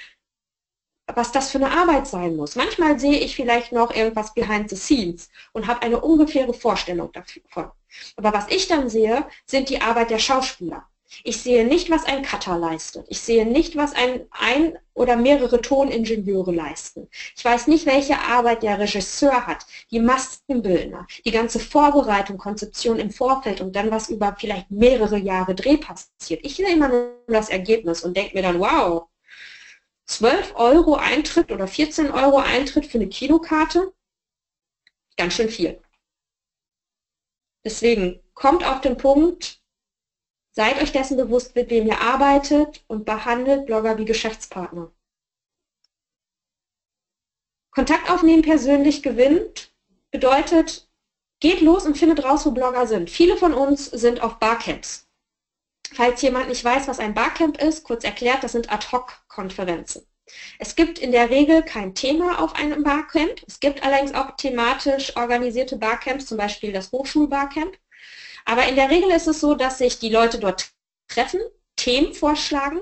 was das für eine Arbeit sein muss. Manchmal sehe ich vielleicht noch irgendwas behind the scenes und habe eine ungefähre Vorstellung davon. Aber was ich dann sehe, sind die Arbeit der Schauspieler. Ich sehe nicht, was ein Cutter leistet. Ich sehe nicht, was ein, ein oder mehrere Toningenieure leisten. Ich weiß nicht, welche Arbeit der Regisseur hat, die Maskenbildner, die ganze Vorbereitung, Konzeption im Vorfeld und dann was über vielleicht mehrere Jahre Dreh passiert. Ich sehe immer nur das Ergebnis und denke mir dann, wow, 12 Euro Eintritt oder 14 Euro Eintritt für eine Kinokarte, ganz schön viel. Deswegen kommt auf den Punkt, seid euch dessen bewusst, mit wem ihr arbeitet und behandelt Blogger wie Geschäftspartner. Kontakt aufnehmen persönlich gewinnt bedeutet, geht los und findet raus, wo Blogger sind. Viele von uns sind auf Barcamps. Falls jemand nicht weiß, was ein Barcamp ist, kurz erklärt, das sind Ad-Hoc-Konferenzen. Es gibt in der Regel kein Thema auf einem Barcamp. Es gibt allerdings auch thematisch organisierte Barcamps, zum Beispiel das Hochschulbarcamp. Aber in der Regel ist es so, dass sich die Leute dort treffen, Themen vorschlagen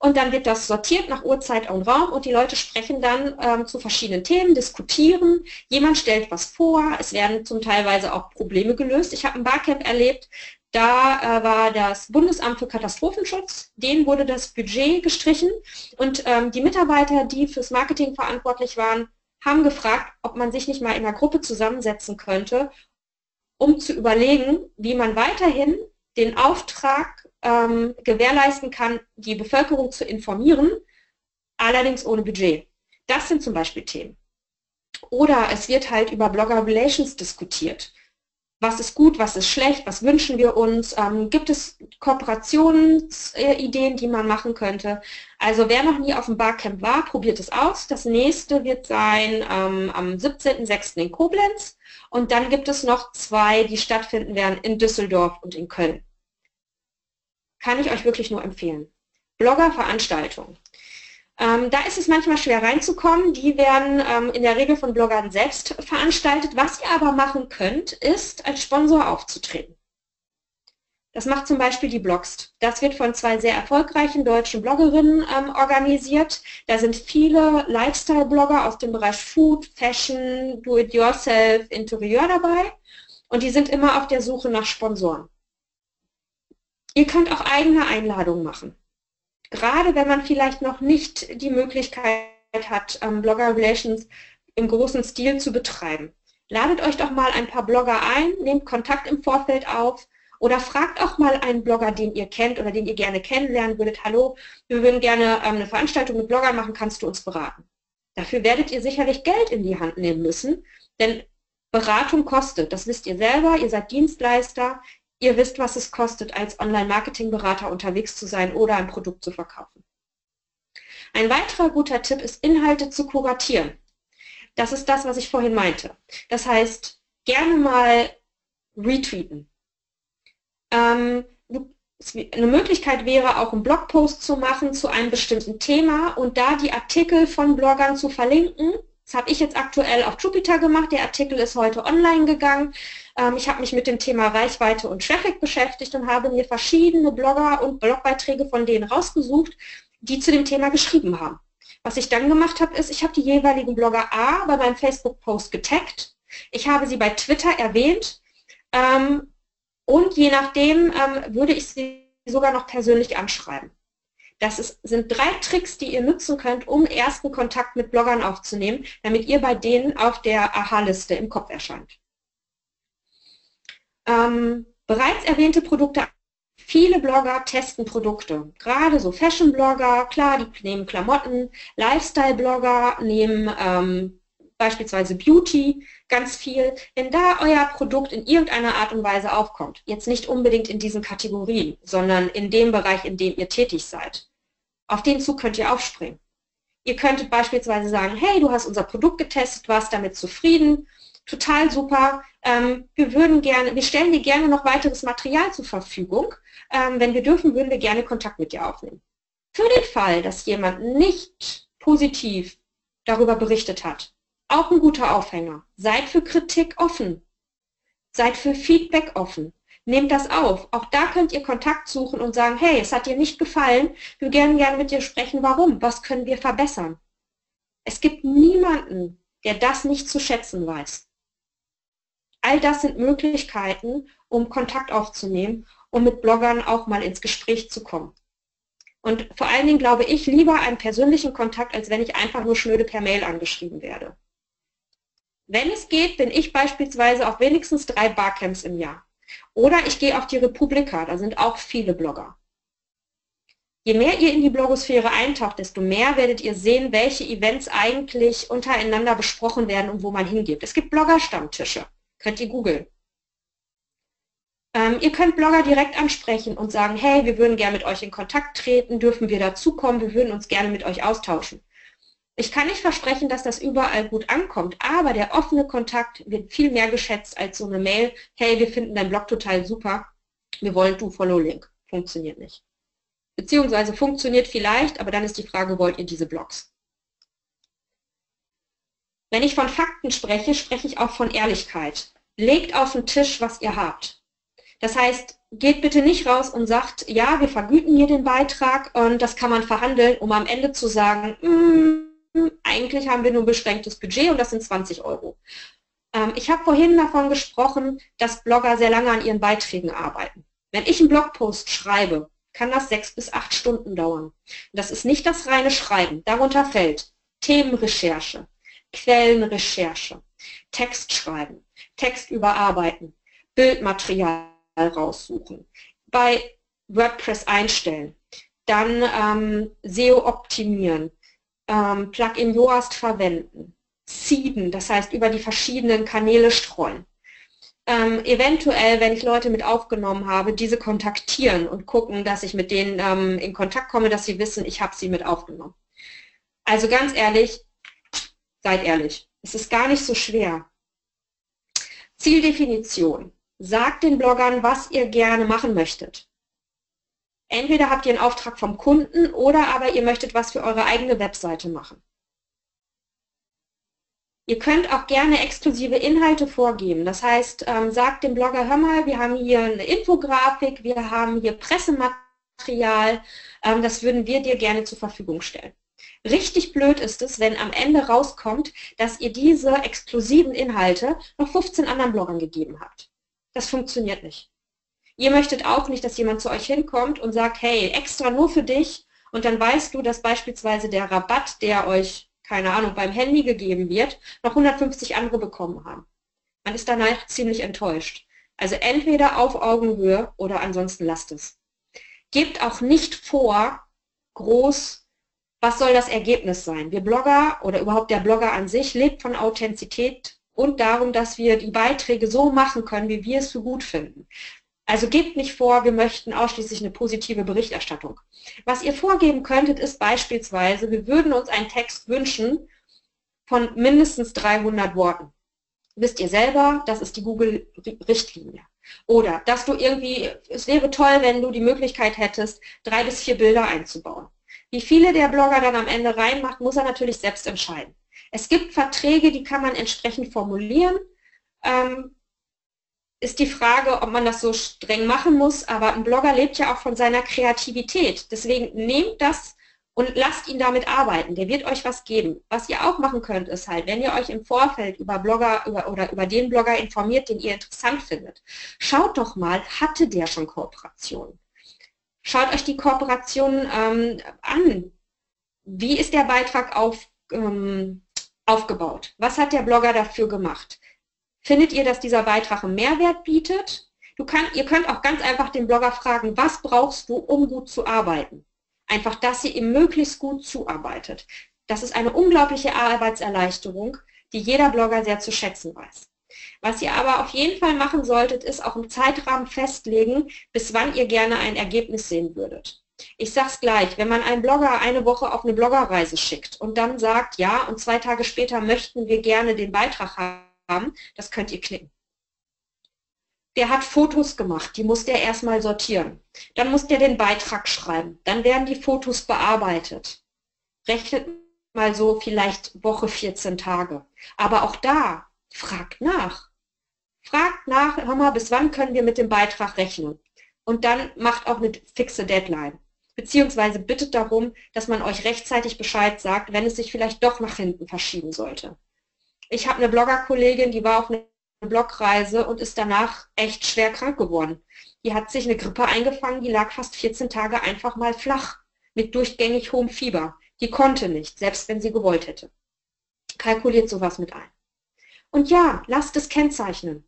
und dann wird das sortiert nach Uhrzeit und Raum und die Leute sprechen dann ähm, zu verschiedenen Themen, diskutieren, jemand stellt was vor, es werden zum Teilweise auch Probleme gelöst. Ich habe ein Barcamp erlebt, da äh, war das Bundesamt für Katastrophenschutz, denen wurde das Budget gestrichen und ähm, die Mitarbeiter, die fürs Marketing verantwortlich waren, haben gefragt, ob man sich nicht mal in einer Gruppe zusammensetzen könnte, um zu überlegen, wie man weiterhin den Auftrag ähm, gewährleisten kann, die Bevölkerung zu informieren, allerdings ohne Budget. Das sind zum Beispiel Themen. Oder es wird halt über Blogger Relations diskutiert was ist gut, was ist schlecht, was wünschen wir uns, ähm, gibt es Kooperationsideen, die man machen könnte. Also wer noch nie auf dem Barcamp war, probiert es aus. Das nächste wird sein ähm, am 17.06. in Koblenz und dann gibt es noch zwei, die stattfinden werden in Düsseldorf und in Köln. Kann ich euch wirklich nur empfehlen. Blogger-Veranstaltung. Ähm, da ist es manchmal schwer reinzukommen. Die werden ähm, in der Regel von Bloggern selbst veranstaltet. Was ihr aber machen könnt, ist als Sponsor aufzutreten. Das macht zum Beispiel die Blogst. Das wird von zwei sehr erfolgreichen deutschen Bloggerinnen ähm, organisiert. Da sind viele Lifestyle-Blogger aus dem Bereich Food, Fashion, Do-it-yourself, Interieur dabei. Und die sind immer auf der Suche nach Sponsoren. Ihr könnt auch eigene Einladungen machen. Gerade wenn man vielleicht noch nicht die Möglichkeit hat, ähm, Blogger Relations im großen Stil zu betreiben. Ladet euch doch mal ein paar Blogger ein, nehmt Kontakt im Vorfeld auf oder fragt auch mal einen Blogger, den ihr kennt oder den ihr gerne kennenlernen würdet, hallo, wir würden gerne ähm, eine Veranstaltung mit Bloggern machen, kannst du uns beraten? Dafür werdet ihr sicherlich Geld in die Hand nehmen müssen, denn Beratung kostet, das wisst ihr selber, ihr seid Dienstleister, ihr wisst, was es kostet, als Online-Marketing-Berater unterwegs zu sein oder ein Produkt zu verkaufen. Ein weiterer guter Tipp ist, Inhalte zu kuratieren. Das ist das, was ich vorhin meinte. Das heißt, gerne mal retweeten. Ähm, eine Möglichkeit wäre auch einen Blogpost zu machen zu einem bestimmten Thema und da die Artikel von Bloggern zu verlinken. Das habe ich jetzt aktuell auf Jupiter gemacht. Der Artikel ist heute online gegangen. Ähm, ich habe mich mit dem Thema Reichweite und Traffic beschäftigt und habe mir verschiedene Blogger und Blogbeiträge von denen rausgesucht, die zu dem Thema geschrieben haben. Was ich dann gemacht habe, ist, ich habe die jeweiligen Blogger A bei meinem Facebook-Post getaggt. Ich habe sie bei Twitter erwähnt ähm, und je nachdem ähm, würde ich sie sogar noch persönlich anschreiben. Das ist, sind drei Tricks, die ihr nutzen könnt, um ersten Kontakt mit Bloggern aufzunehmen, damit ihr bei denen auf der Aha-Liste im Kopf erscheint. Ähm, bereits erwähnte Produkte Viele Blogger testen Produkte, gerade so Fashion-Blogger, klar, die nehmen Klamotten, Lifestyle-Blogger nehmen ähm, beispielsweise Beauty, ganz viel. Wenn da euer Produkt in irgendeiner Art und Weise aufkommt, jetzt nicht unbedingt in diesen Kategorien, sondern in dem Bereich, in dem ihr tätig seid, auf den Zug könnt ihr aufspringen. Ihr könntet beispielsweise sagen, hey, du hast unser Produkt getestet, warst damit zufrieden, total super, ähm, wir würden gerne, wir stellen dir gerne noch weiteres Material zur Verfügung. Ähm, wenn wir dürfen, würden wir gerne Kontakt mit dir aufnehmen. Für den Fall, dass jemand nicht positiv darüber berichtet hat, auch ein guter Aufhänger. Seid für Kritik offen. Seid für Feedback offen. Nehmt das auf. Auch da könnt ihr Kontakt suchen und sagen, hey, es hat dir nicht gefallen, wir würden gerne mit dir sprechen, warum? Was können wir verbessern? Es gibt niemanden, der das nicht zu schätzen weiß. All das sind Möglichkeiten, um Kontakt aufzunehmen, um mit Bloggern auch mal ins Gespräch zu kommen. Und vor allen Dingen glaube ich lieber einen persönlichen Kontakt, als wenn ich einfach nur schnöde per Mail angeschrieben werde. Wenn es geht, bin ich beispielsweise auf wenigstens drei Barcamps im Jahr. Oder ich gehe auf die Republika, da sind auch viele Blogger. Je mehr ihr in die Blogosphäre eintaucht, desto mehr werdet ihr sehen, welche Events eigentlich untereinander besprochen werden und wo man hingeht. Es gibt Bloggerstammtische. Könnt ihr googeln. Ähm, ihr könnt Blogger direkt ansprechen und sagen, hey, wir würden gerne mit euch in Kontakt treten, dürfen wir dazukommen, wir würden uns gerne mit euch austauschen. Ich kann nicht versprechen, dass das überall gut ankommt, aber der offene Kontakt wird viel mehr geschätzt als so eine Mail, hey, wir finden dein Blog total super, wir wollen du Follow Link. Funktioniert nicht. Beziehungsweise funktioniert vielleicht, aber dann ist die Frage, wollt ihr diese Blogs? Wenn ich von Fakten spreche, spreche ich auch von Ehrlichkeit. Legt auf den Tisch, was ihr habt. Das heißt, geht bitte nicht raus und sagt, ja, wir vergüten hier den Beitrag und das kann man verhandeln, um am Ende zu sagen, mm, eigentlich haben wir nur ein beschränktes Budget und das sind 20 Euro. Ähm, ich habe vorhin davon gesprochen, dass Blogger sehr lange an ihren Beiträgen arbeiten. Wenn ich einen Blogpost schreibe, kann das sechs bis acht Stunden dauern. Das ist nicht das reine Schreiben. Darunter fällt Themenrecherche, Quellenrecherche, Text schreiben, Text überarbeiten, Bildmaterial raussuchen, bei WordPress einstellen, dann ähm, SEO optimieren, ähm, Plugin Yoast verwenden, seeden, das heißt über die verschiedenen Kanäle streuen. Ähm, eventuell, wenn ich Leute mit aufgenommen habe, diese kontaktieren und gucken, dass ich mit denen ähm, in Kontakt komme, dass sie wissen, ich habe sie mit aufgenommen. Also ganz ehrlich, Seid ehrlich. Es ist gar nicht so schwer. Zieldefinition. Sagt den Bloggern, was ihr gerne machen möchtet. Entweder habt ihr einen Auftrag vom Kunden oder aber ihr möchtet was für eure eigene Webseite machen. Ihr könnt auch gerne exklusive Inhalte vorgeben. Das heißt, ähm, sagt dem Blogger, hör mal, wir haben hier eine Infografik, wir haben hier Pressematerial, ähm, das würden wir dir gerne zur Verfügung stellen. Richtig blöd ist es, wenn am Ende rauskommt, dass ihr diese exklusiven Inhalte noch 15 anderen Bloggern gegeben habt. Das funktioniert nicht. Ihr möchtet auch nicht, dass jemand zu euch hinkommt und sagt, hey, extra nur für dich und dann weißt du, dass beispielsweise der Rabatt, der euch keine Ahnung, beim Handy gegeben wird, noch 150 andere bekommen haben. Man ist danach ziemlich enttäuscht. Also entweder auf Augenhöhe oder ansonsten lasst es. Gebt auch nicht vor, groß, was soll das Ergebnis sein. Wir Blogger oder überhaupt der Blogger an sich lebt von Authentizität und darum, dass wir die Beiträge so machen können, wie wir es für gut finden. Also gebt nicht vor, wir möchten ausschließlich eine positive Berichterstattung. Was ihr vorgeben könntet, ist beispielsweise, wir würden uns einen Text wünschen von mindestens 300 Worten. Wisst ihr selber, das ist die Google-Richtlinie. Oder dass du irgendwie, es wäre toll, wenn du die Möglichkeit hättest, drei bis vier Bilder einzubauen. Wie viele der Blogger dann am Ende reinmacht, muss er natürlich selbst entscheiden. Es gibt Verträge, die kann man entsprechend formulieren. Ähm, ist die Frage, ob man das so streng machen muss, aber ein Blogger lebt ja auch von seiner Kreativität. Deswegen nehmt das und lasst ihn damit arbeiten. Der wird euch was geben. Was ihr auch machen könnt, ist halt, wenn ihr euch im Vorfeld über Blogger über, oder über den Blogger informiert, den ihr interessant findet, schaut doch mal, hatte der schon Kooperationen? Schaut euch die Kooperationen ähm, an. Wie ist der Beitrag auf, ähm, aufgebaut? Was hat der Blogger dafür gemacht? Findet ihr, dass dieser Beitrag einen Mehrwert bietet? Kann, ihr könnt auch ganz einfach den Blogger fragen, was brauchst du, um gut zu arbeiten? Einfach, dass ihr ihm möglichst gut zuarbeitet. Das ist eine unglaubliche Arbeitserleichterung, die jeder Blogger sehr zu schätzen weiß. Was ihr aber auf jeden Fall machen solltet, ist auch einen Zeitrahmen festlegen, bis wann ihr gerne ein Ergebnis sehen würdet. Ich sag's gleich, wenn man einen Blogger eine Woche auf eine Bloggerreise schickt und dann sagt, ja, und zwei Tage später möchten wir gerne den Beitrag haben, haben, das könnt ihr klicken. Der hat Fotos gemacht, die muss der erstmal sortieren. Dann muss der den Beitrag schreiben. Dann werden die Fotos bearbeitet. Rechnet mal so vielleicht Woche 14 Tage. Aber auch da, fragt nach. Fragt nach, hör mal, bis wann können wir mit dem Beitrag rechnen? Und dann macht auch eine fixe Deadline. Beziehungsweise bittet darum, dass man euch rechtzeitig Bescheid sagt, wenn es sich vielleicht doch nach hinten verschieben sollte. Ich habe eine Bloggerkollegin, die war auf einer Blogreise und ist danach echt schwer krank geworden. Die hat sich eine Grippe eingefangen, die lag fast 14 Tage einfach mal flach mit durchgängig hohem Fieber. Die konnte nicht, selbst wenn sie gewollt hätte. Kalkuliert sowas mit ein. Und ja, lasst es kennzeichnen.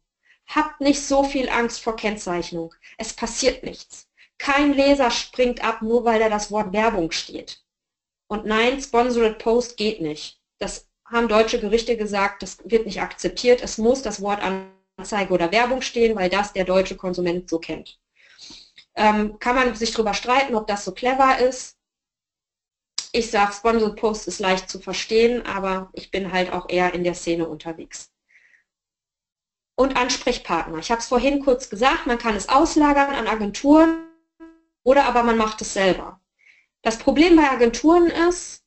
Habt nicht so viel Angst vor Kennzeichnung. Es passiert nichts. Kein Leser springt ab, nur weil da das Wort Werbung steht. Und nein, Sponsored Post geht nicht. Das haben deutsche Gerichte gesagt, das wird nicht akzeptiert. Es muss das Wort Anzeige oder Werbung stehen, weil das der deutsche Konsument so kennt. Ähm, kann man sich darüber streiten, ob das so clever ist. Ich sage, Sponsored Post ist leicht zu verstehen, aber ich bin halt auch eher in der Szene unterwegs. Und Ansprechpartner. Ich habe es vorhin kurz gesagt, man kann es auslagern an Agenturen oder aber man macht es selber. Das Problem bei Agenturen ist,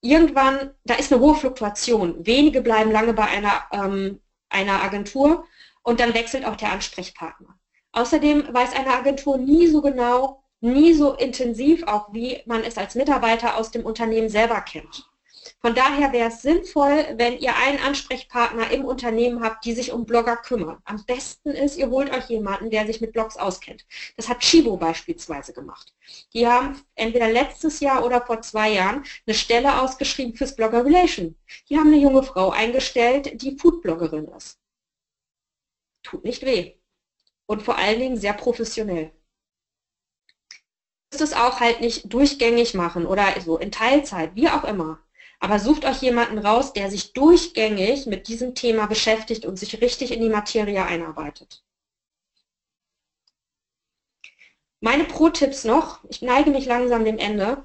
irgendwann, da ist eine hohe Fluktuation. Wenige bleiben lange bei einer, ähm, einer Agentur und dann wechselt auch der Ansprechpartner. Außerdem weiß eine Agentur nie so genau, nie so intensiv auch, wie man es als Mitarbeiter aus dem Unternehmen selber kennt. Von daher wäre es sinnvoll, wenn ihr einen Ansprechpartner im Unternehmen habt, die sich um Blogger kümmern. Am besten ist, ihr holt euch jemanden, der sich mit Blogs auskennt. Das hat Chibo beispielsweise gemacht. Die haben entweder letztes Jahr oder vor zwei Jahren eine Stelle ausgeschrieben fürs Blogger Relation. Die haben eine junge Frau eingestellt, die Foodbloggerin ist. Tut nicht weh. Und vor allen Dingen sehr professionell es auch halt nicht durchgängig machen oder so in Teilzeit, wie auch immer. Aber sucht euch jemanden raus, der sich durchgängig mit diesem Thema beschäftigt und sich richtig in die Materie einarbeitet. Meine Pro-Tipps noch, ich neige mich langsam dem Ende.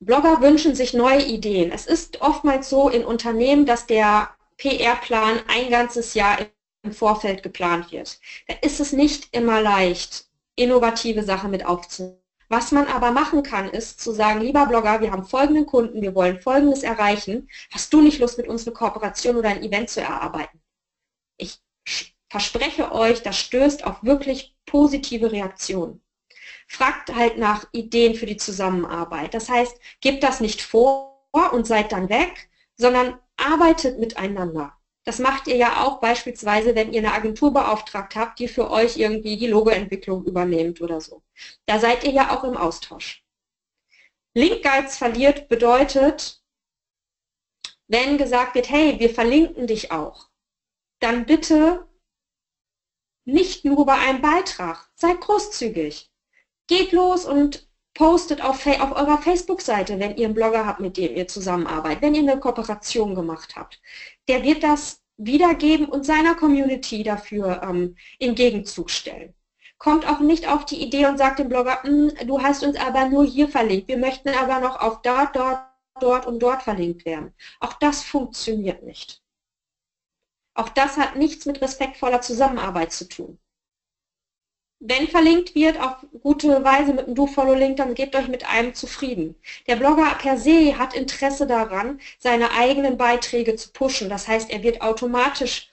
Blogger wünschen sich neue Ideen. Es ist oftmals so in Unternehmen, dass der PR-Plan ein ganzes Jahr im Vorfeld geplant wird. Da ist es nicht immer leicht, innovative Sachen mit aufzunehmen. Was man aber machen kann, ist zu sagen, lieber Blogger, wir haben folgenden Kunden, wir wollen folgendes erreichen. Hast du nicht Lust, mit uns eine Kooperation oder ein Event zu erarbeiten? Ich verspreche euch, das stößt auf wirklich positive Reaktionen. Fragt halt nach Ideen für die Zusammenarbeit. Das heißt, gebt das nicht vor und seid dann weg, sondern arbeitet miteinander. Das macht ihr ja auch beispielsweise, wenn ihr eine Agentur beauftragt habt, die für euch irgendwie die Logoentwicklung übernimmt oder so. Da seid ihr ja auch im Austausch. Link Guides verliert bedeutet, wenn gesagt wird, hey, wir verlinken dich auch, dann bitte nicht nur bei einem Beitrag. Seid großzügig. Geht los und postet auf, auf eurer Facebook-Seite, wenn ihr einen Blogger habt, mit dem ihr zusammenarbeitet, wenn ihr eine Kooperation gemacht habt. Der wird das wiedergeben und seiner Community dafür ähm, in Gegenzug stellen. Kommt auch nicht auf die Idee und sagt dem Blogger, hm, du hast uns aber nur hier verlinkt, wir möchten aber noch auf dort, dort, dort und dort verlinkt werden. Auch das funktioniert nicht. Auch das hat nichts mit respektvoller Zusammenarbeit zu tun. Wenn verlinkt wird auf gute Weise mit einem Do-Follow-Link, dann gebt euch mit einem zufrieden. Der Blogger per se hat Interesse daran, seine eigenen Beiträge zu pushen. Das heißt, er wird automatisch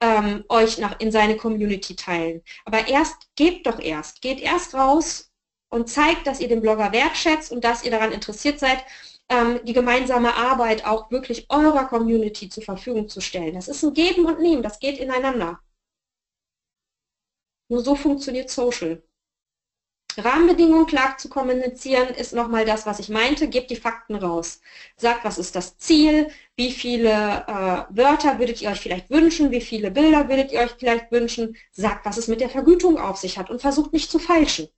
ähm, euch nach, in seine Community teilen. Aber erst, gebt doch erst. Geht erst raus und zeigt, dass ihr den Blogger wertschätzt und dass ihr daran interessiert seid, ähm, die gemeinsame Arbeit auch wirklich eurer Community zur Verfügung zu stellen. Das ist ein Geben und Nehmen, das geht ineinander. Nur so funktioniert Social. Rahmenbedingungen klar zu kommunizieren ist nochmal das, was ich meinte. Gebt die Fakten raus. Sagt, was ist das Ziel, wie viele äh, Wörter würdet ihr euch vielleicht wünschen, wie viele Bilder würdet ihr euch vielleicht wünschen. Sagt, was es mit der Vergütung auf sich hat und versucht nicht zu falschen.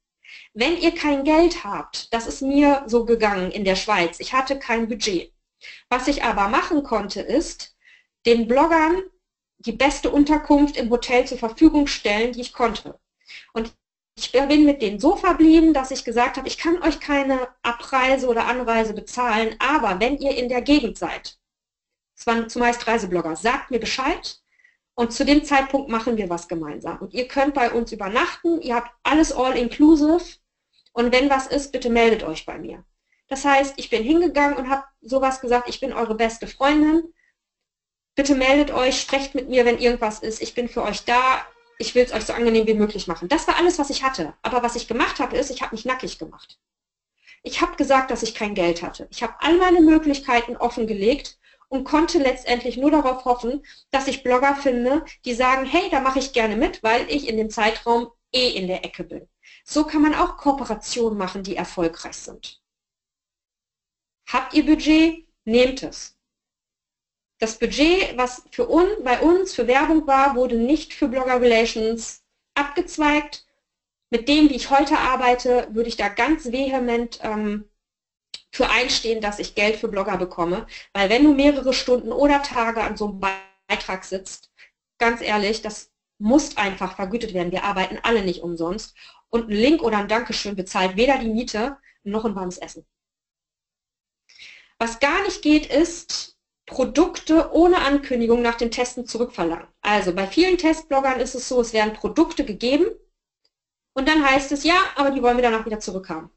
Wenn ihr kein Geld habt, das ist mir so gegangen in der Schweiz, ich hatte kein Budget. Was ich aber machen konnte, ist, den Bloggern die beste Unterkunft im Hotel zur Verfügung stellen, die ich konnte. Und ich bin mit denen so verblieben, dass ich gesagt habe, ich kann euch keine Abreise oder Anreise bezahlen, aber wenn ihr in der Gegend seid, es waren zumeist Reiseblogger, sagt mir Bescheid und zu dem Zeitpunkt machen wir was gemeinsam. Und ihr könnt bei uns übernachten, ihr habt alles all-inclusive und wenn was ist, bitte meldet euch bei mir. Das heißt, ich bin hingegangen und habe sowas gesagt, ich bin eure beste Freundin, bitte meldet euch, sprecht mit mir, wenn irgendwas ist, ich bin für euch da, ich will es euch so angenehm wie möglich machen. Das war alles, was ich hatte. Aber was ich gemacht habe, ist, ich habe mich nackig gemacht. Ich habe gesagt, dass ich kein Geld hatte. Ich habe all meine Möglichkeiten offengelegt und konnte letztendlich nur darauf hoffen, dass ich Blogger finde, die sagen, hey, da mache ich gerne mit, weil ich in dem Zeitraum eh in der Ecke bin. So kann man auch Kooperationen machen, die erfolgreich sind. Habt ihr Budget? Nehmt es. Das Budget, was für uns, bei uns für Werbung war, wurde nicht für Blogger Relations abgezweigt. Mit dem, wie ich heute arbeite, würde ich da ganz vehement ähm, für einstehen, dass ich Geld für Blogger bekomme. Weil wenn du mehrere Stunden oder Tage an so einem Beitrag sitzt, ganz ehrlich, das muss einfach vergütet werden. Wir arbeiten alle nicht umsonst. Und ein Link oder ein Dankeschön bezahlt weder die Miete noch ein warmes Essen. Was gar nicht geht, ist, Produkte ohne Ankündigung nach dem Testen zurückverlangen. Also bei vielen Testbloggern ist es so, es werden Produkte gegeben und dann heißt es, ja, aber die wollen wir danach wieder zurückhaben.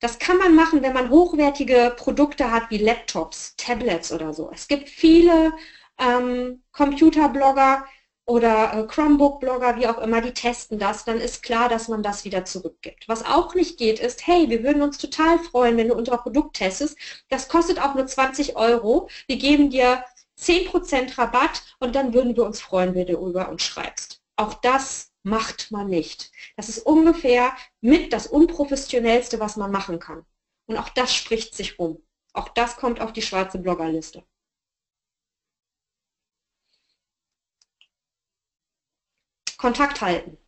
Das kann man machen, wenn man hochwertige Produkte hat wie Laptops, Tablets oder so. Es gibt viele ähm, Computerblogger, oder äh, Chromebook-Blogger, wie auch immer, die testen das, dann ist klar, dass man das wieder zurückgibt. Was auch nicht geht, ist, hey, wir würden uns total freuen, wenn du unser Produkt testest. Das kostet auch nur 20 Euro. Wir geben dir 10% Rabatt und dann würden wir uns freuen, wenn du über uns schreibst. Auch das macht man nicht. Das ist ungefähr mit das Unprofessionellste, was man machen kann. Und auch das spricht sich rum. Auch das kommt auf die schwarze Bloggerliste. Kontakt halten.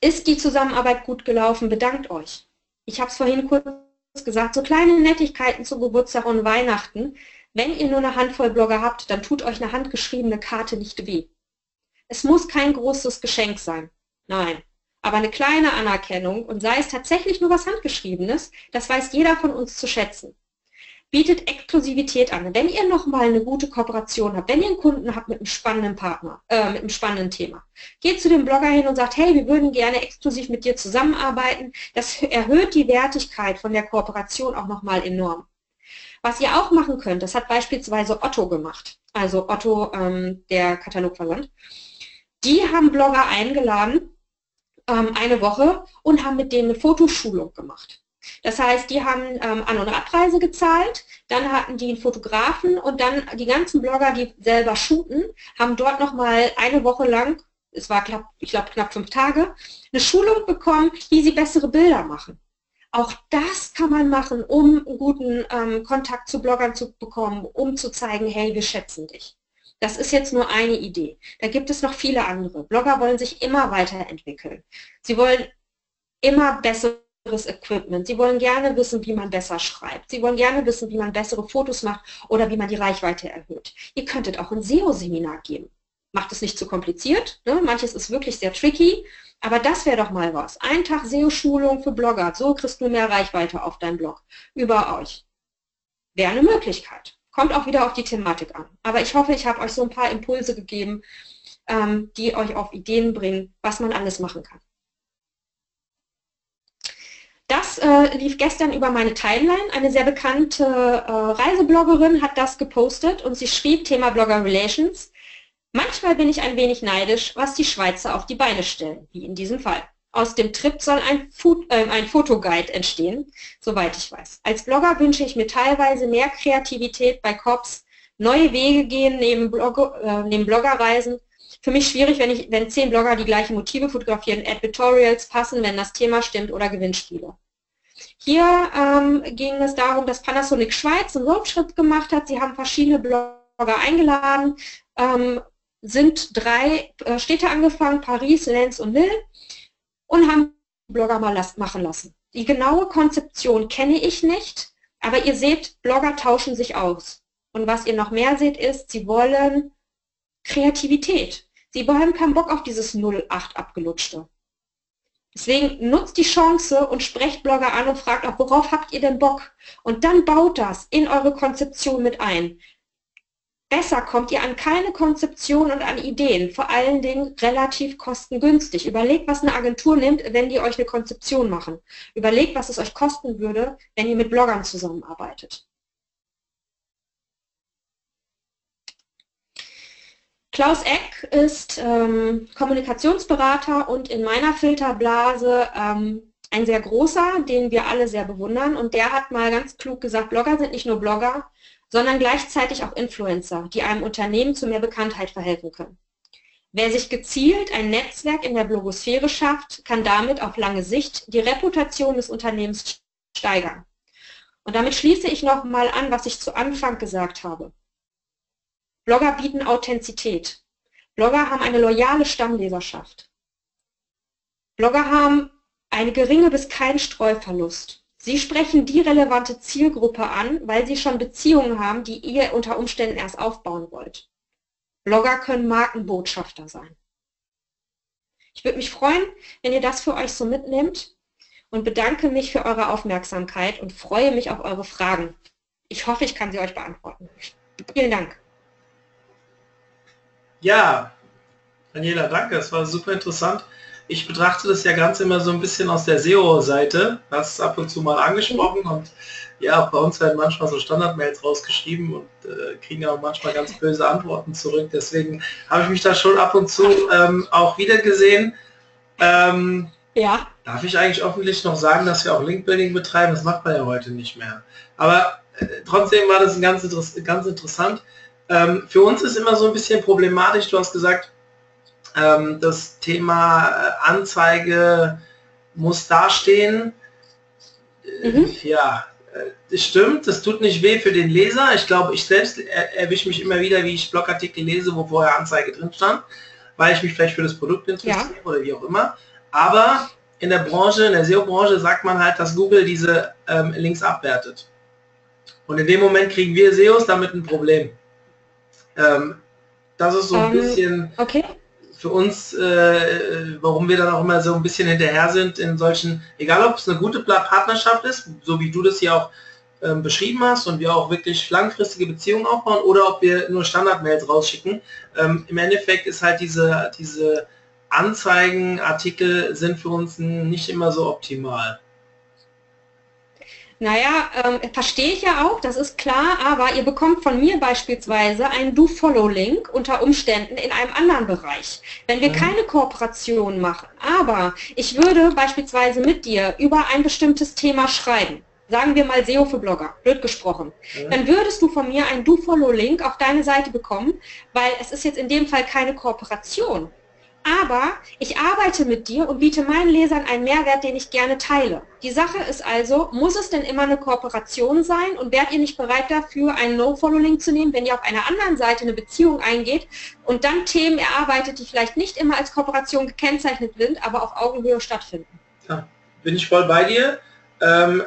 Ist die Zusammenarbeit gut gelaufen? Bedankt euch. Ich habe es vorhin kurz gesagt, so kleine Nettigkeiten zu Geburtstag und Weihnachten. Wenn ihr nur eine Handvoll Blogger habt, dann tut euch eine handgeschriebene Karte nicht weh. Es muss kein großes Geschenk sein. Nein. Aber eine kleine Anerkennung und sei es tatsächlich nur was Handgeschriebenes, das weiß jeder von uns zu schätzen. Bietet Exklusivität an. Wenn ihr nochmal eine gute Kooperation habt, wenn ihr einen Kunden habt mit einem spannenden Partner, äh, mit einem spannenden Thema, geht zu dem Blogger hin und sagt, hey, wir würden gerne exklusiv mit dir zusammenarbeiten. Das erhöht die Wertigkeit von der Kooperation auch nochmal enorm. Was ihr auch machen könnt, das hat beispielsweise Otto gemacht, also Otto, ähm, der Katalogversand. Die haben Blogger eingeladen, ähm, eine Woche, und haben mit denen eine Fotoschulung gemacht. Das heißt, die haben ähm, An- und Abreise gezahlt, dann hatten die einen Fotografen und dann die ganzen Blogger, die selber shooten, haben dort nochmal eine Woche lang, es war knapp, ich glaube knapp fünf Tage, eine Schulung bekommen, wie sie bessere Bilder machen. Auch das kann man machen, um einen guten ähm, Kontakt zu Bloggern zu bekommen, um zu zeigen, hey, wir schätzen dich. Das ist jetzt nur eine Idee. Da gibt es noch viele andere. Blogger wollen sich immer weiterentwickeln. Sie wollen immer besseres Equipment. Sie wollen gerne wissen, wie man besser schreibt. Sie wollen gerne wissen, wie man bessere Fotos macht oder wie man die Reichweite erhöht. Ihr könntet auch ein SEO-Seminar geben. Macht es nicht zu kompliziert. Ne? Manches ist wirklich sehr tricky. Aber das wäre doch mal was. Ein Tag SEO-Schulung für Blogger. So kriegst du mehr Reichweite auf deinem Blog. Über euch. Wäre eine Möglichkeit. Kommt auch wieder auf die Thematik an. Aber ich hoffe, ich habe euch so ein paar Impulse gegeben, ähm, die euch auf Ideen bringen, was man alles machen kann. Das äh, lief gestern über meine Timeline. Eine sehr bekannte äh, Reisebloggerin hat das gepostet und sie schrieb Thema Blogger Relations. Manchmal bin ich ein wenig neidisch, was die Schweizer auf die Beine stellen, wie in diesem Fall. Aus dem Trip soll ein, Food, äh, ein Fotoguide entstehen, soweit ich weiß. Als Blogger wünsche ich mir teilweise mehr Kreativität bei Cops, neue Wege gehen neben, Blogger, äh, neben Bloggerreisen. Für mich schwierig, wenn, ich, wenn zehn Blogger die gleichen Motive fotografieren, Editorials passen, wenn das Thema stimmt oder Gewinnspiele. Hier ähm, ging es darum, dass Panasonic Schweiz einen Roadtrip gemacht hat. Sie haben verschiedene Blogger eingeladen, ähm, sind drei äh, Städte angefangen, Paris, Lens und Lille und haben Blogger mal machen lassen. Die genaue Konzeption kenne ich nicht, aber ihr seht, Blogger tauschen sich aus. Und was ihr noch mehr seht, ist, sie wollen Kreativität. Sie haben keinen Bock auf dieses 08 abgelutschte. Deswegen nutzt die Chance und sprecht Blogger an und fragt auch, worauf habt ihr denn Bock? Und dann baut das in eure Konzeption mit ein. Besser kommt ihr an keine Konzeption und an Ideen, vor allen Dingen relativ kostengünstig. Überlegt, was eine Agentur nimmt, wenn die euch eine Konzeption machen. Überlegt, was es euch kosten würde, wenn ihr mit Bloggern zusammenarbeitet. Klaus Eck ist ähm, Kommunikationsberater und in meiner Filterblase ähm, ein sehr großer, den wir alle sehr bewundern. Und der hat mal ganz klug gesagt, Blogger sind nicht nur Blogger, sondern gleichzeitig auch Influencer, die einem Unternehmen zu mehr Bekanntheit verhelfen können. Wer sich gezielt ein Netzwerk in der Blogosphäre schafft, kann damit auf lange Sicht die Reputation des Unternehmens steigern. Und damit schließe ich nochmal an, was ich zu Anfang gesagt habe. Blogger bieten Authentizität. Blogger haben eine loyale Stammleserschaft. Blogger haben eine geringe bis keinen Streuverlust. Sie sprechen die relevante Zielgruppe an, weil Sie schon Beziehungen haben, die ihr unter Umständen erst aufbauen wollt. Blogger können Markenbotschafter sein. Ich würde mich freuen, wenn ihr das für euch so mitnehmt und bedanke mich für eure Aufmerksamkeit und freue mich auf eure Fragen. Ich hoffe, ich kann sie euch beantworten. Vielen Dank.
Ja, Daniela, danke. Es war super interessant ich betrachte das ja ganz immer so ein bisschen aus der SEO-Seite. Das ist ab und zu mal angesprochen und ja, bei uns werden manchmal so Standard-Mails rausgeschrieben und äh, kriegen auch manchmal ganz böse Antworten zurück. Deswegen habe ich mich da schon ab und zu ähm, auch wieder gesehen. Ähm, ja. Darf ich eigentlich öffentlich noch sagen, dass wir auch Link-Building betreiben? Das macht man ja heute nicht mehr. Aber äh, trotzdem war das ganz, ganz interessant. Ähm, für uns ist immer so ein bisschen problematisch. Du hast gesagt, ähm, das Thema äh, Anzeige muss dastehen. Mhm. Ja, äh, das stimmt, das tut nicht weh für den Leser. Ich glaube, ich selbst er erwische mich immer wieder, wie ich Blogartikel lese, wo vorher Anzeige drin stand, weil ich mich vielleicht für das Produkt interessiere ja. oder wie auch immer. Aber in der Branche, in der SEO-Branche sagt man halt, dass Google diese ähm, Links abwertet. Und in dem Moment kriegen wir SEOs damit ein Problem. Ähm, das ist so ein ähm, bisschen okay für uns, äh, warum wir dann auch immer so ein bisschen hinterher sind in solchen, egal ob es eine gute Partnerschaft ist, so wie du das hier auch ähm, beschrieben hast und wir auch wirklich langfristige Beziehungen aufbauen oder ob wir nur Standard-Mails rausschicken. Ähm, Im Endeffekt ist halt diese, diese Anzeigenartikel sind für uns nicht immer so optimal.
Naja, ähm, verstehe ich ja auch, das ist klar, aber ihr bekommt von mir beispielsweise einen Do-Follow-Link unter Umständen in einem anderen Bereich. Wenn wir ja. keine Kooperation machen, aber ich würde beispielsweise mit dir über ein bestimmtes Thema schreiben, sagen wir mal SEO für Blogger, blöd gesprochen, ja. dann würdest du von mir einen Do-Follow-Link auf deine Seite bekommen, weil es ist jetzt in dem Fall keine Kooperation. Aber ich arbeite mit dir und biete meinen Lesern einen Mehrwert, den ich gerne teile. Die Sache ist also, muss es denn immer eine Kooperation sein und werdet ihr nicht bereit dafür, einen No-Follow-Link zu nehmen, wenn ihr auf einer anderen Seite eine Beziehung eingeht und dann Themen erarbeitet, die vielleicht nicht immer als Kooperation gekennzeichnet sind, aber auf Augenhöhe stattfinden?
Ja, bin ich voll bei dir. Ähm,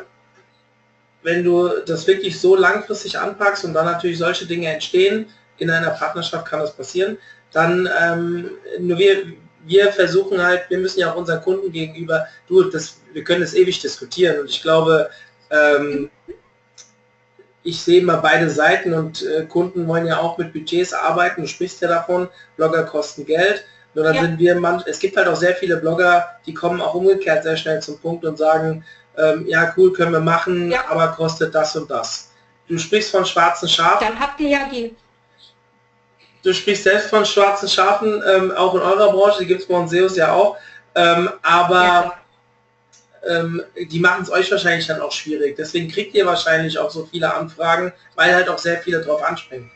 wenn du das wirklich so langfristig anpackst und dann natürlich solche Dinge entstehen, in einer Partnerschaft kann das passieren, dann ähm, nur wir, wir versuchen halt, wir müssen ja auch unseren Kunden gegenüber, du, das, wir können das ewig diskutieren und ich glaube, ähm, ich sehe mal beide Seiten und äh, Kunden wollen ja auch mit Budgets arbeiten, du sprichst ja davon, Blogger kosten Geld, nur dann ja. sind wir, man, es gibt halt auch sehr viele Blogger, die kommen auch umgekehrt sehr schnell zum Punkt und sagen, ähm, ja cool, können wir machen, ja. aber kostet das und das. Du sprichst von schwarzen Schafen.
Dann habt ihr ja die
du sprichst selbst von schwarzen Schafen, ähm, auch in eurer Branche, die gibt es bei uns SEOs ja auch, ähm, aber ähm, die machen es euch wahrscheinlich dann auch schwierig. Deswegen kriegt ihr wahrscheinlich auch so viele Anfragen, weil halt auch sehr viele drauf anspringen.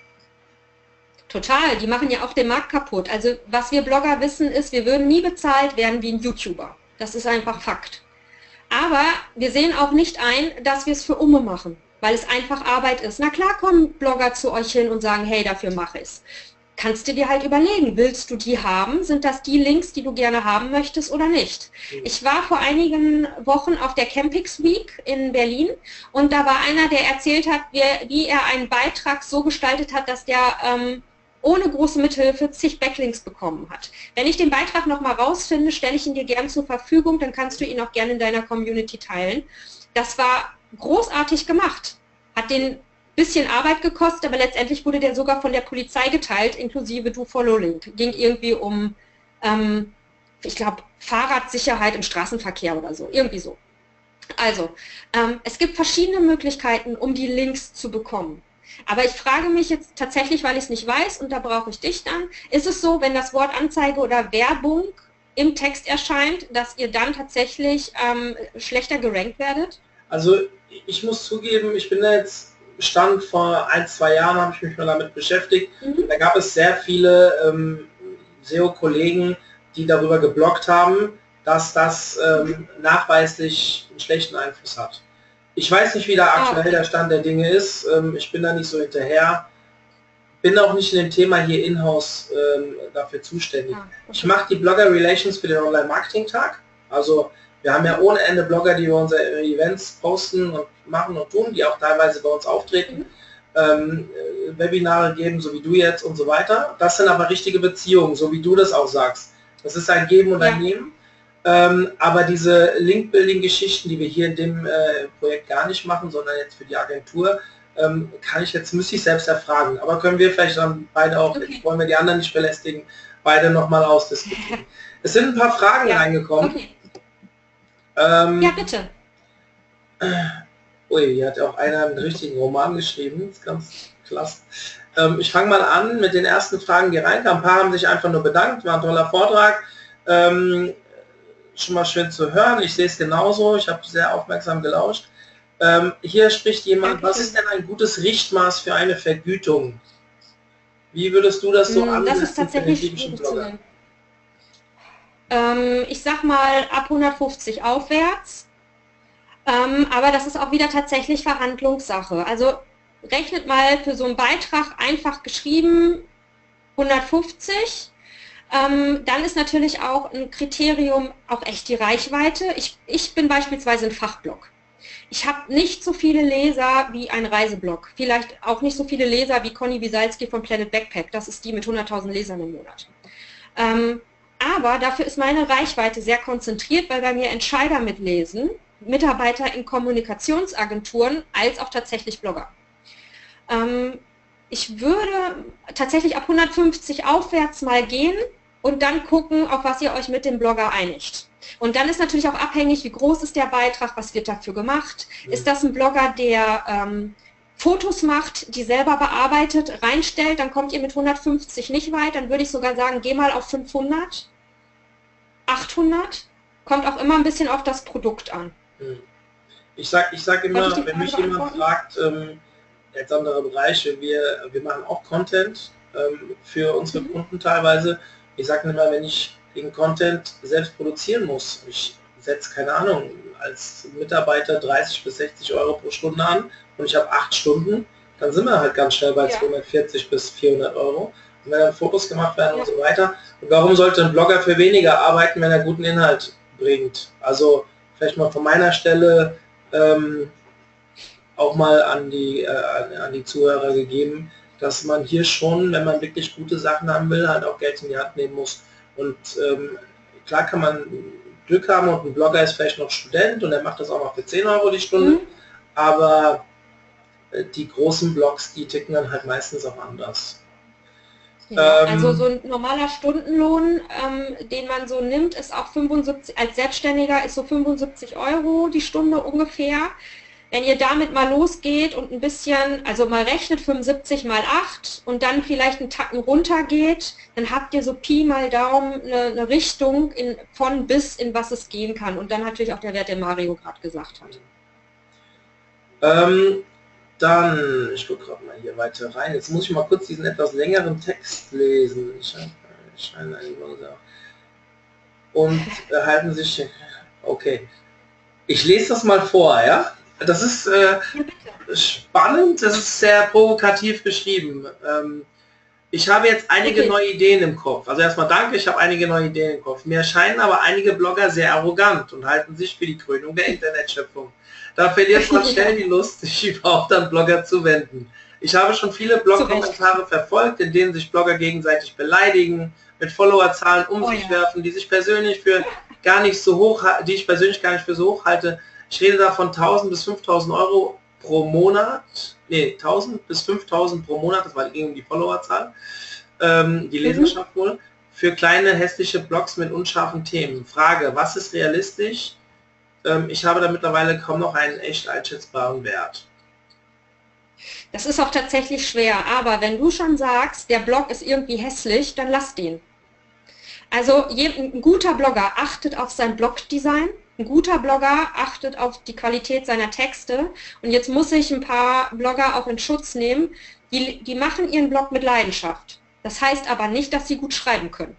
Total, die machen ja auch den Markt kaputt. Also was wir Blogger wissen ist, wir würden nie bezahlt werden wie ein YouTuber. Das ist einfach Fakt. Aber wir sehen auch nicht ein, dass wir es für Umme machen, weil es einfach Arbeit ist. Na klar kommen Blogger zu euch hin und sagen, hey, dafür mache ich es kannst du dir halt überlegen, willst du die haben? Sind das die Links, die du gerne haben möchtest oder nicht? Mhm. Ich war vor einigen Wochen auf der Campix Week in Berlin und da war einer, der erzählt hat, wie, wie er einen Beitrag so gestaltet hat, dass der ähm, ohne große Mithilfe zig Backlinks bekommen hat. Wenn ich den Beitrag nochmal rausfinde, stelle ich ihn dir gern zur Verfügung, dann kannst du ihn auch gerne in deiner Community teilen. Das war großartig gemacht. Hat den bisschen Arbeit gekostet, aber letztendlich wurde der sogar von der Polizei geteilt, inklusive Do Follow Link. Ging irgendwie um, ähm, ich glaube, Fahrradsicherheit im Straßenverkehr oder so, irgendwie so. Also, ähm, es gibt verschiedene Möglichkeiten, um die Links zu bekommen. Aber ich frage mich jetzt tatsächlich, weil ich es nicht weiß, und da brauche ich dich dann, ist es so, wenn das Wort Anzeige oder Werbung im Text erscheint, dass ihr dann tatsächlich ähm, schlechter gerankt werdet?
Also ich muss zugeben, ich bin da jetzt stand vor ein, zwei Jahren, habe ich mich mal damit beschäftigt. Mhm. Da gab es sehr viele ähm, SEO-Kollegen, die darüber geblockt haben, dass das ähm, nachweislich einen schlechten Einfluss hat. Ich weiß nicht, wie da ah, aktuell der Stand der Dinge ist. Ähm, ich bin da nicht so hinterher. Bin auch nicht in dem Thema hier in-house ähm, dafür zuständig. Ah, okay. Ich mache die Blogger Relations für den Online-Marketing-Tag. Also wir haben ja ohne Ende Blogger, die wir unsere Events posten und machen und tun, die auch teilweise bei uns auftreten, ähm, äh, Webinare geben, so wie du jetzt und so weiter. Das sind aber richtige Beziehungen, so wie du das auch sagst. Das ist ein Geben und ein Nehmen. Ähm, aber diese Link-Building-Geschichten, die wir hier in dem äh, Projekt gar nicht machen, sondern jetzt für die Agentur, ähm, kann ich jetzt, müsste ich selbst erfragen. Aber können wir vielleicht dann beide auch, okay. wollen wir die anderen nicht belästigen, beide nochmal ausdiskutieren. Es sind ein paar Fragen ja. reingekommen. Okay.
Ähm, ja, bitte.
Ui, hier hat auch einer einen richtigen Roman geschrieben. Das ist ganz klasse. Ähm, ich fange mal an mit den ersten Fragen, die reinkamen. Ein paar haben sich einfach nur bedankt, war ein toller Vortrag. Ähm, schon mal schön zu hören. Ich sehe es genauso. Ich habe sehr aufmerksam gelauscht. Ähm, hier spricht jemand, was ist denn ein gutes Richtmaß für eine Vergütung? Wie würdest du das so
hm, Das ist tatsächlich schwierig zu nennen. Ähm, ich sag mal ab 150 aufwärts. Ähm, aber das ist auch wieder tatsächlich Verhandlungssache. Also rechnet mal für so einen Beitrag einfach geschrieben 150. Ähm, dann ist natürlich auch ein Kriterium auch echt die Reichweite. Ich, ich bin beispielsweise ein Fachblog. Ich habe nicht so viele Leser wie ein Reiseblog. Vielleicht auch nicht so viele Leser wie Conny Wiesalski von Planet Backpack. Das ist die mit 100.000 Lesern im Monat. Ähm, aber dafür ist meine Reichweite sehr konzentriert, weil bei mir Entscheider mitlesen Mitarbeiter in Kommunikationsagenturen als auch tatsächlich Blogger. Ähm, ich würde tatsächlich ab 150 aufwärts mal gehen und dann gucken, auf was ihr euch mit dem Blogger einigt. Und dann ist natürlich auch abhängig, wie groß ist der Beitrag, was wird dafür gemacht. Ist das ein Blogger, der ähm, Fotos macht, die selber bearbeitet, reinstellt, dann kommt ihr mit 150 nicht weit, dann würde ich sogar sagen, geh mal auf 500, 800, kommt auch immer ein bisschen auf das Produkt an.
Mhm. Ich sage ich sag immer, ich wenn mich jemand fragt, ähm, jetzt andere Bereiche, wir, wir machen auch Content ähm, für unsere mhm. Kunden teilweise. Ich sage immer, wenn ich den Content selbst produzieren muss, ich setze, keine Ahnung, als Mitarbeiter 30 bis 60 Euro pro Stunde an und ich habe acht Stunden, dann sind wir halt ganz schnell bei ja. 240 bis 400 Euro. Und wenn dann Fotos gemacht werden ja. und so weiter. Und warum sollte ein Blogger für weniger arbeiten, wenn er guten Inhalt bringt? Also vielleicht mal von meiner Stelle ähm, auch mal an die, äh, an die Zuhörer gegeben, dass man hier schon, wenn man wirklich gute Sachen haben will, halt auch Geld in die Hand nehmen muss. Und ähm, klar kann man Glück haben und ein Blogger ist vielleicht noch Student und er macht das auch noch für 10 Euro die Stunde, mhm. aber die großen Blogs, die ticken dann halt meistens auch anders.
Ja, ähm, also so ein normaler Stundenlohn, ähm, den man so nimmt, ist auch 75, als Selbstständiger ist so 75 Euro die Stunde ungefähr. Wenn ihr damit mal losgeht und ein bisschen, also mal rechnet 75 mal 8 und dann vielleicht einen Tacken runter geht, dann habt ihr so Pi mal Daumen eine, eine Richtung in, von bis in was es gehen kann. Und dann natürlich auch der Wert, der Mario gerade gesagt hat.
Ähm, dann, ich gucke gerade mal hier weiter rein. Jetzt muss ich mal kurz diesen etwas längeren Text lesen. Ich scheine Und erhalten sich, okay. Ich lese das mal vor, ja? Das ist äh, spannend, das ist sehr provokativ geschrieben. Ähm, ich habe jetzt einige okay. neue Ideen im Kopf. Also erstmal danke, ich habe einige neue Ideen im Kopf. Mir erscheinen aber einige Blogger sehr arrogant und halten sich für die Krönung der Internetschöpfung. Da verliert man schnell die Lust, sich überhaupt an Blogger zu wenden. Ich habe schon viele Blog-Kommentare verfolgt, in denen sich Blogger gegenseitig beleidigen, mit Followerzahlen um oh, sich ja. werfen, die sich persönlich für gar nicht so hoch, die ich persönlich gar nicht für so hoch halte. Ich rede da von 1000 bis 5000 Euro pro Monat. Ne, 1000 bis 5000 pro Monat, das war gegen die Followerzahl, ähm, die mhm. Leserschaft mhm. wohl, für kleine hässliche Blogs mit unscharfen Themen. Frage, was ist realistisch? Ähm, ich habe da mittlerweile kaum noch einen echt einschätzbaren Wert.
Das ist auch tatsächlich schwer, aber wenn du schon sagst, der Blog ist irgendwie hässlich, dann lass den. Also ein guter Blogger achtet auf sein Blogdesign, ein guter Blogger achtet auf die Qualität seiner Texte und jetzt muss ich ein paar Blogger auch in Schutz nehmen, die, die machen ihren Blog mit Leidenschaft. Das heißt aber nicht, dass sie gut schreiben können.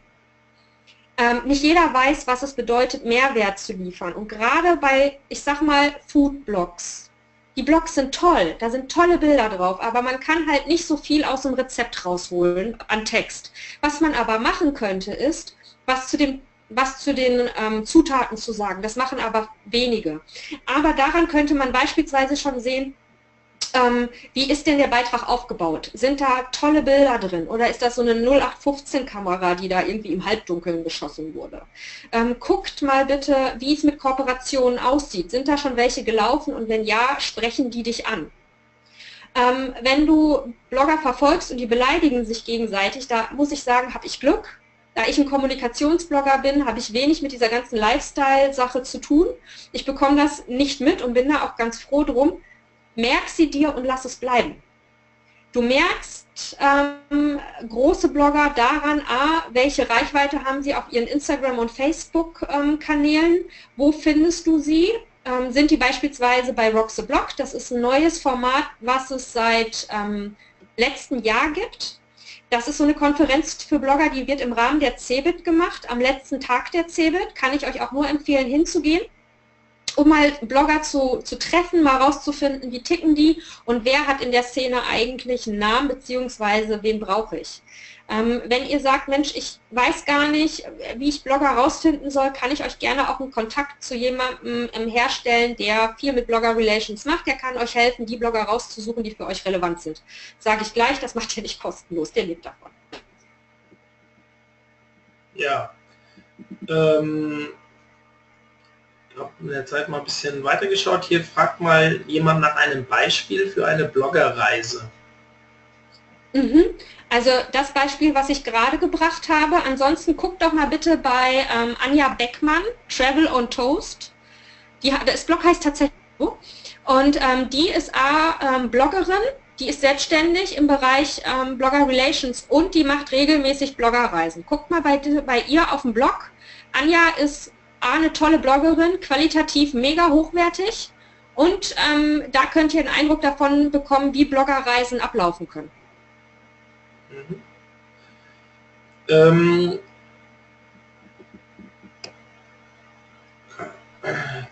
Ähm, nicht jeder weiß, was es bedeutet, Mehrwert zu liefern. Und gerade bei, ich sag mal, Food-Blogs. Die Blogs sind toll, da sind tolle Bilder drauf, aber man kann halt nicht so viel aus dem Rezept rausholen an Text. Was man aber machen könnte, ist, was zu dem was zu den ähm, Zutaten zu sagen. Das machen aber wenige. Aber daran könnte man beispielsweise schon sehen, ähm, wie ist denn der Beitrag aufgebaut? Sind da tolle Bilder drin oder ist das so eine 0815-Kamera, die da irgendwie im Halbdunkeln geschossen wurde? Ähm, guckt mal bitte, wie es mit Kooperationen aussieht. Sind da schon welche gelaufen und wenn ja, sprechen die dich an? Ähm, wenn du Blogger verfolgst und die beleidigen sich gegenseitig, da muss ich sagen, habe ich Glück, da ich ein Kommunikationsblogger bin, habe ich wenig mit dieser ganzen Lifestyle-Sache zu tun. Ich bekomme das nicht mit und bin da auch ganz froh drum. Merk sie dir und lass es bleiben. Du merkst ähm, große Blogger daran, a, welche Reichweite haben sie auf ihren Instagram- und Facebook-Kanälen, ähm, wo findest du sie, ähm, sind die beispielsweise bei Rock the Blog, das ist ein neues Format, was es seit ähm, letzten Jahr gibt, das ist so eine Konferenz für Blogger, die wird im Rahmen der CeBIT gemacht, am letzten Tag der CeBIT. Kann ich euch auch nur empfehlen, hinzugehen, um mal Blogger zu, zu treffen, mal rauszufinden, wie ticken die und wer hat in der Szene eigentlich einen Namen, beziehungsweise wen brauche ich. Ähm, wenn ihr sagt, Mensch, ich weiß gar nicht, wie ich Blogger rausfinden soll, kann ich euch gerne auch einen Kontakt zu jemandem ähm, herstellen, der viel mit Blogger Relations macht. Der kann euch helfen, die Blogger rauszusuchen, die für euch relevant sind. Sage ich gleich, das macht ihr nicht kostenlos, der lebt davon.
Ja. Ähm, habe in der Zeit mal ein bisschen weitergeschaut. Hier fragt mal jemand nach einem Beispiel für eine Bloggerreise.
Mhm. Also das Beispiel, was ich gerade gebracht habe. Ansonsten guckt doch mal bitte bei ähm, Anja Beckmann, Travel on Toast. Die, das Blog heißt tatsächlich so. Und ähm, die ist A, ähm, Bloggerin, die ist selbstständig im Bereich ähm, Blogger Relations und die macht regelmäßig Bloggerreisen. Guckt mal bei, bei ihr auf dem Blog. Anja ist A, eine tolle Bloggerin, qualitativ mega hochwertig und ähm, da könnt ihr einen Eindruck davon bekommen, wie Bloggerreisen ablaufen können. Mhm.
Ähm,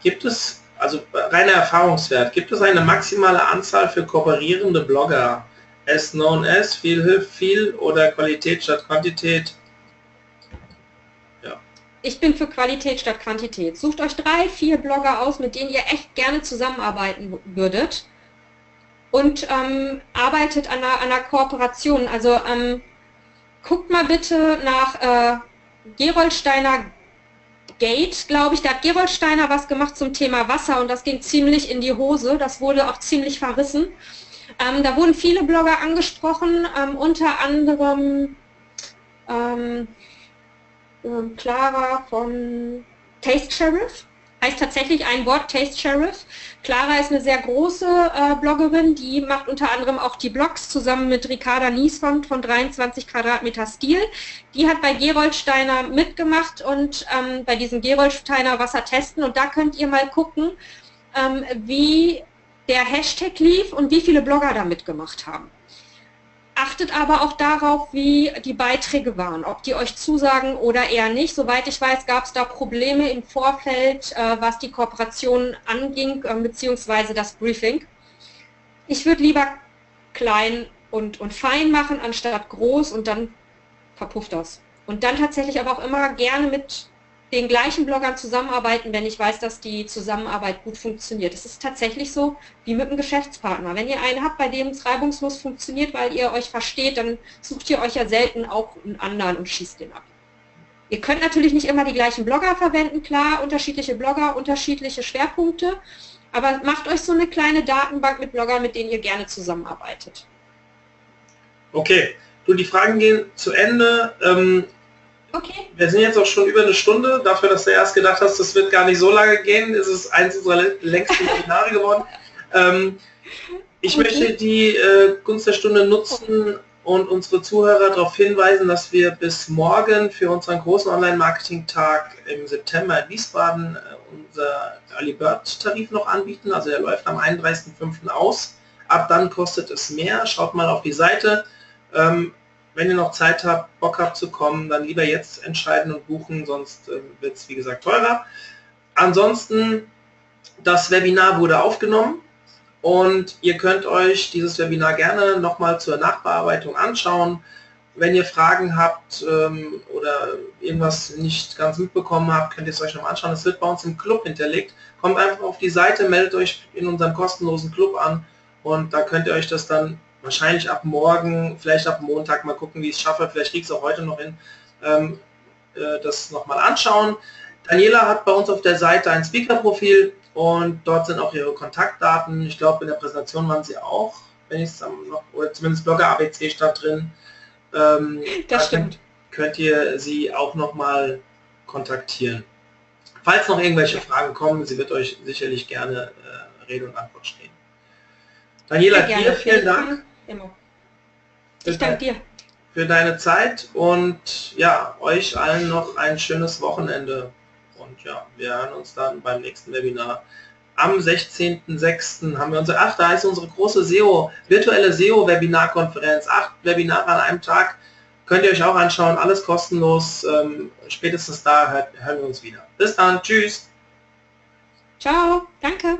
gibt es, also reiner Erfahrungswert, gibt es eine maximale Anzahl für kooperierende Blogger? As known as, viel hilft viel oder Qualität statt Quantität?
Ich bin für Qualität statt Quantität. Sucht euch drei, vier Blogger aus, mit denen ihr echt gerne zusammenarbeiten würdet und ähm, arbeitet an einer, an einer, Kooperation. Also ähm, guckt mal bitte nach äh, Geroldsteiner Gate, glaube ich. Da hat Geroldsteiner was gemacht zum Thema Wasser und das ging ziemlich in die Hose. Das wurde auch ziemlich verrissen. Ähm, da wurden viele Blogger angesprochen, ähm, unter anderem ähm, Clara von Taste Sheriff. Heißt tatsächlich ein Wort, Taste Sheriff. Clara ist eine sehr große äh, Bloggerin, die macht unter anderem auch die Blogs zusammen mit Ricarda Niesfond von 23 Quadratmeter Stil. Die hat bei Geroldsteiner mitgemacht und ähm, bei diesem Geroldsteiner Wasser testen und da könnt ihr mal gucken, ähm, wie der Hashtag lief und wie viele Blogger da mitgemacht haben achtet aber auch darauf, wie die Beiträge waren, ob die euch zusagen oder eher nicht. Soweit ich weiß, gab es da Probleme im Vorfeld, äh, was die Kooperation anging, äh, beziehungsweise das Briefing. Ich würde lieber klein und, und fein machen, anstatt groß und dann verpufft das. Und dann tatsächlich aber auch immer gerne mit den gleichen Bloggern zusammenarbeiten, wenn ich weiß, dass die Zusammenarbeit gut funktioniert. Es ist tatsächlich so wie mit einem Geschäftspartner. Wenn ihr einen habt, bei dem es reibungslos funktioniert, weil ihr euch versteht, dann sucht ihr euch ja selten auch einen anderen und schießt den ab. Ihr könnt natürlich nicht immer die gleichen Blogger verwenden, klar, unterschiedliche Blogger, unterschiedliche Schwerpunkte, aber macht euch so eine kleine Datenbank mit Bloggern, mit denen ihr gerne zusammenarbeitet.
Okay, du, die Fragen gehen zu Ende. Ähm, Okay. Wir sind jetzt auch schon über eine Stunde. Dafür, dass du erst gedacht hast, das wird gar nicht so lange gehen, ist es eins unserer längsten Webinare geworden. Ähm, ich okay. möchte die äh, Gunst der Stunde nutzen und unsere Zuhörer darauf hinweisen, dass wir bis morgen für unseren großen Online-Marketing-Tag im September in Wiesbaden äh, unser Early Bird Tarif noch anbieten. Also der läuft am 31.05. aus. Ab dann kostet es mehr. Schaut mal auf die Seite. Ähm, wenn ihr noch Zeit habt, Bock habt zu kommen, dann lieber jetzt entscheiden und buchen, sonst äh, wird es wie gesagt teurer. Ansonsten, das Webinar wurde aufgenommen und ihr könnt euch dieses Webinar gerne nochmal zur Nachbearbeitung anschauen. Wenn ihr Fragen habt ähm, oder irgendwas nicht ganz mitbekommen habt, könnt ihr es euch nochmal anschauen. Es wird bei uns im Club hinterlegt. Kommt einfach auf die Seite, meldet euch in unserem kostenlosen Club an und da könnt ihr euch das dann wahrscheinlich ab morgen, vielleicht ab Montag mal gucken, wie ich es schaffe, vielleicht kriege ich es auch heute noch hin, ähm, äh, das nochmal anschauen. Daniela hat bei uns auf der Seite ein Speaker-Profil und dort sind auch ihre Kontaktdaten. Ich glaube, in der Präsentation waren sie auch, wenn ich es noch, oder zumindest Blogger ABC stand drin. Ähm, das stimmt. Könnt, könnt ihr sie auch nochmal kontaktieren. Falls noch irgendwelche Fragen kommen, sie wird euch sicherlich gerne äh, Rede und Antwort stehen. Daniela, dir vielen Dank. Immer. Ich danke dir. Für deine Zeit und ja, euch allen noch ein schönes Wochenende. Und ja, wir hören uns dann beim nächsten Webinar. Am 16.06. haben wir unsere, ach, da ist unsere große SEO, virtuelle SEO-Webinarkonferenz. Acht Webinare an einem Tag. Könnt ihr euch auch anschauen, alles kostenlos. Ähm, spätestens da hören wir uns wieder. Bis dann, tschüss.
Ciao, danke.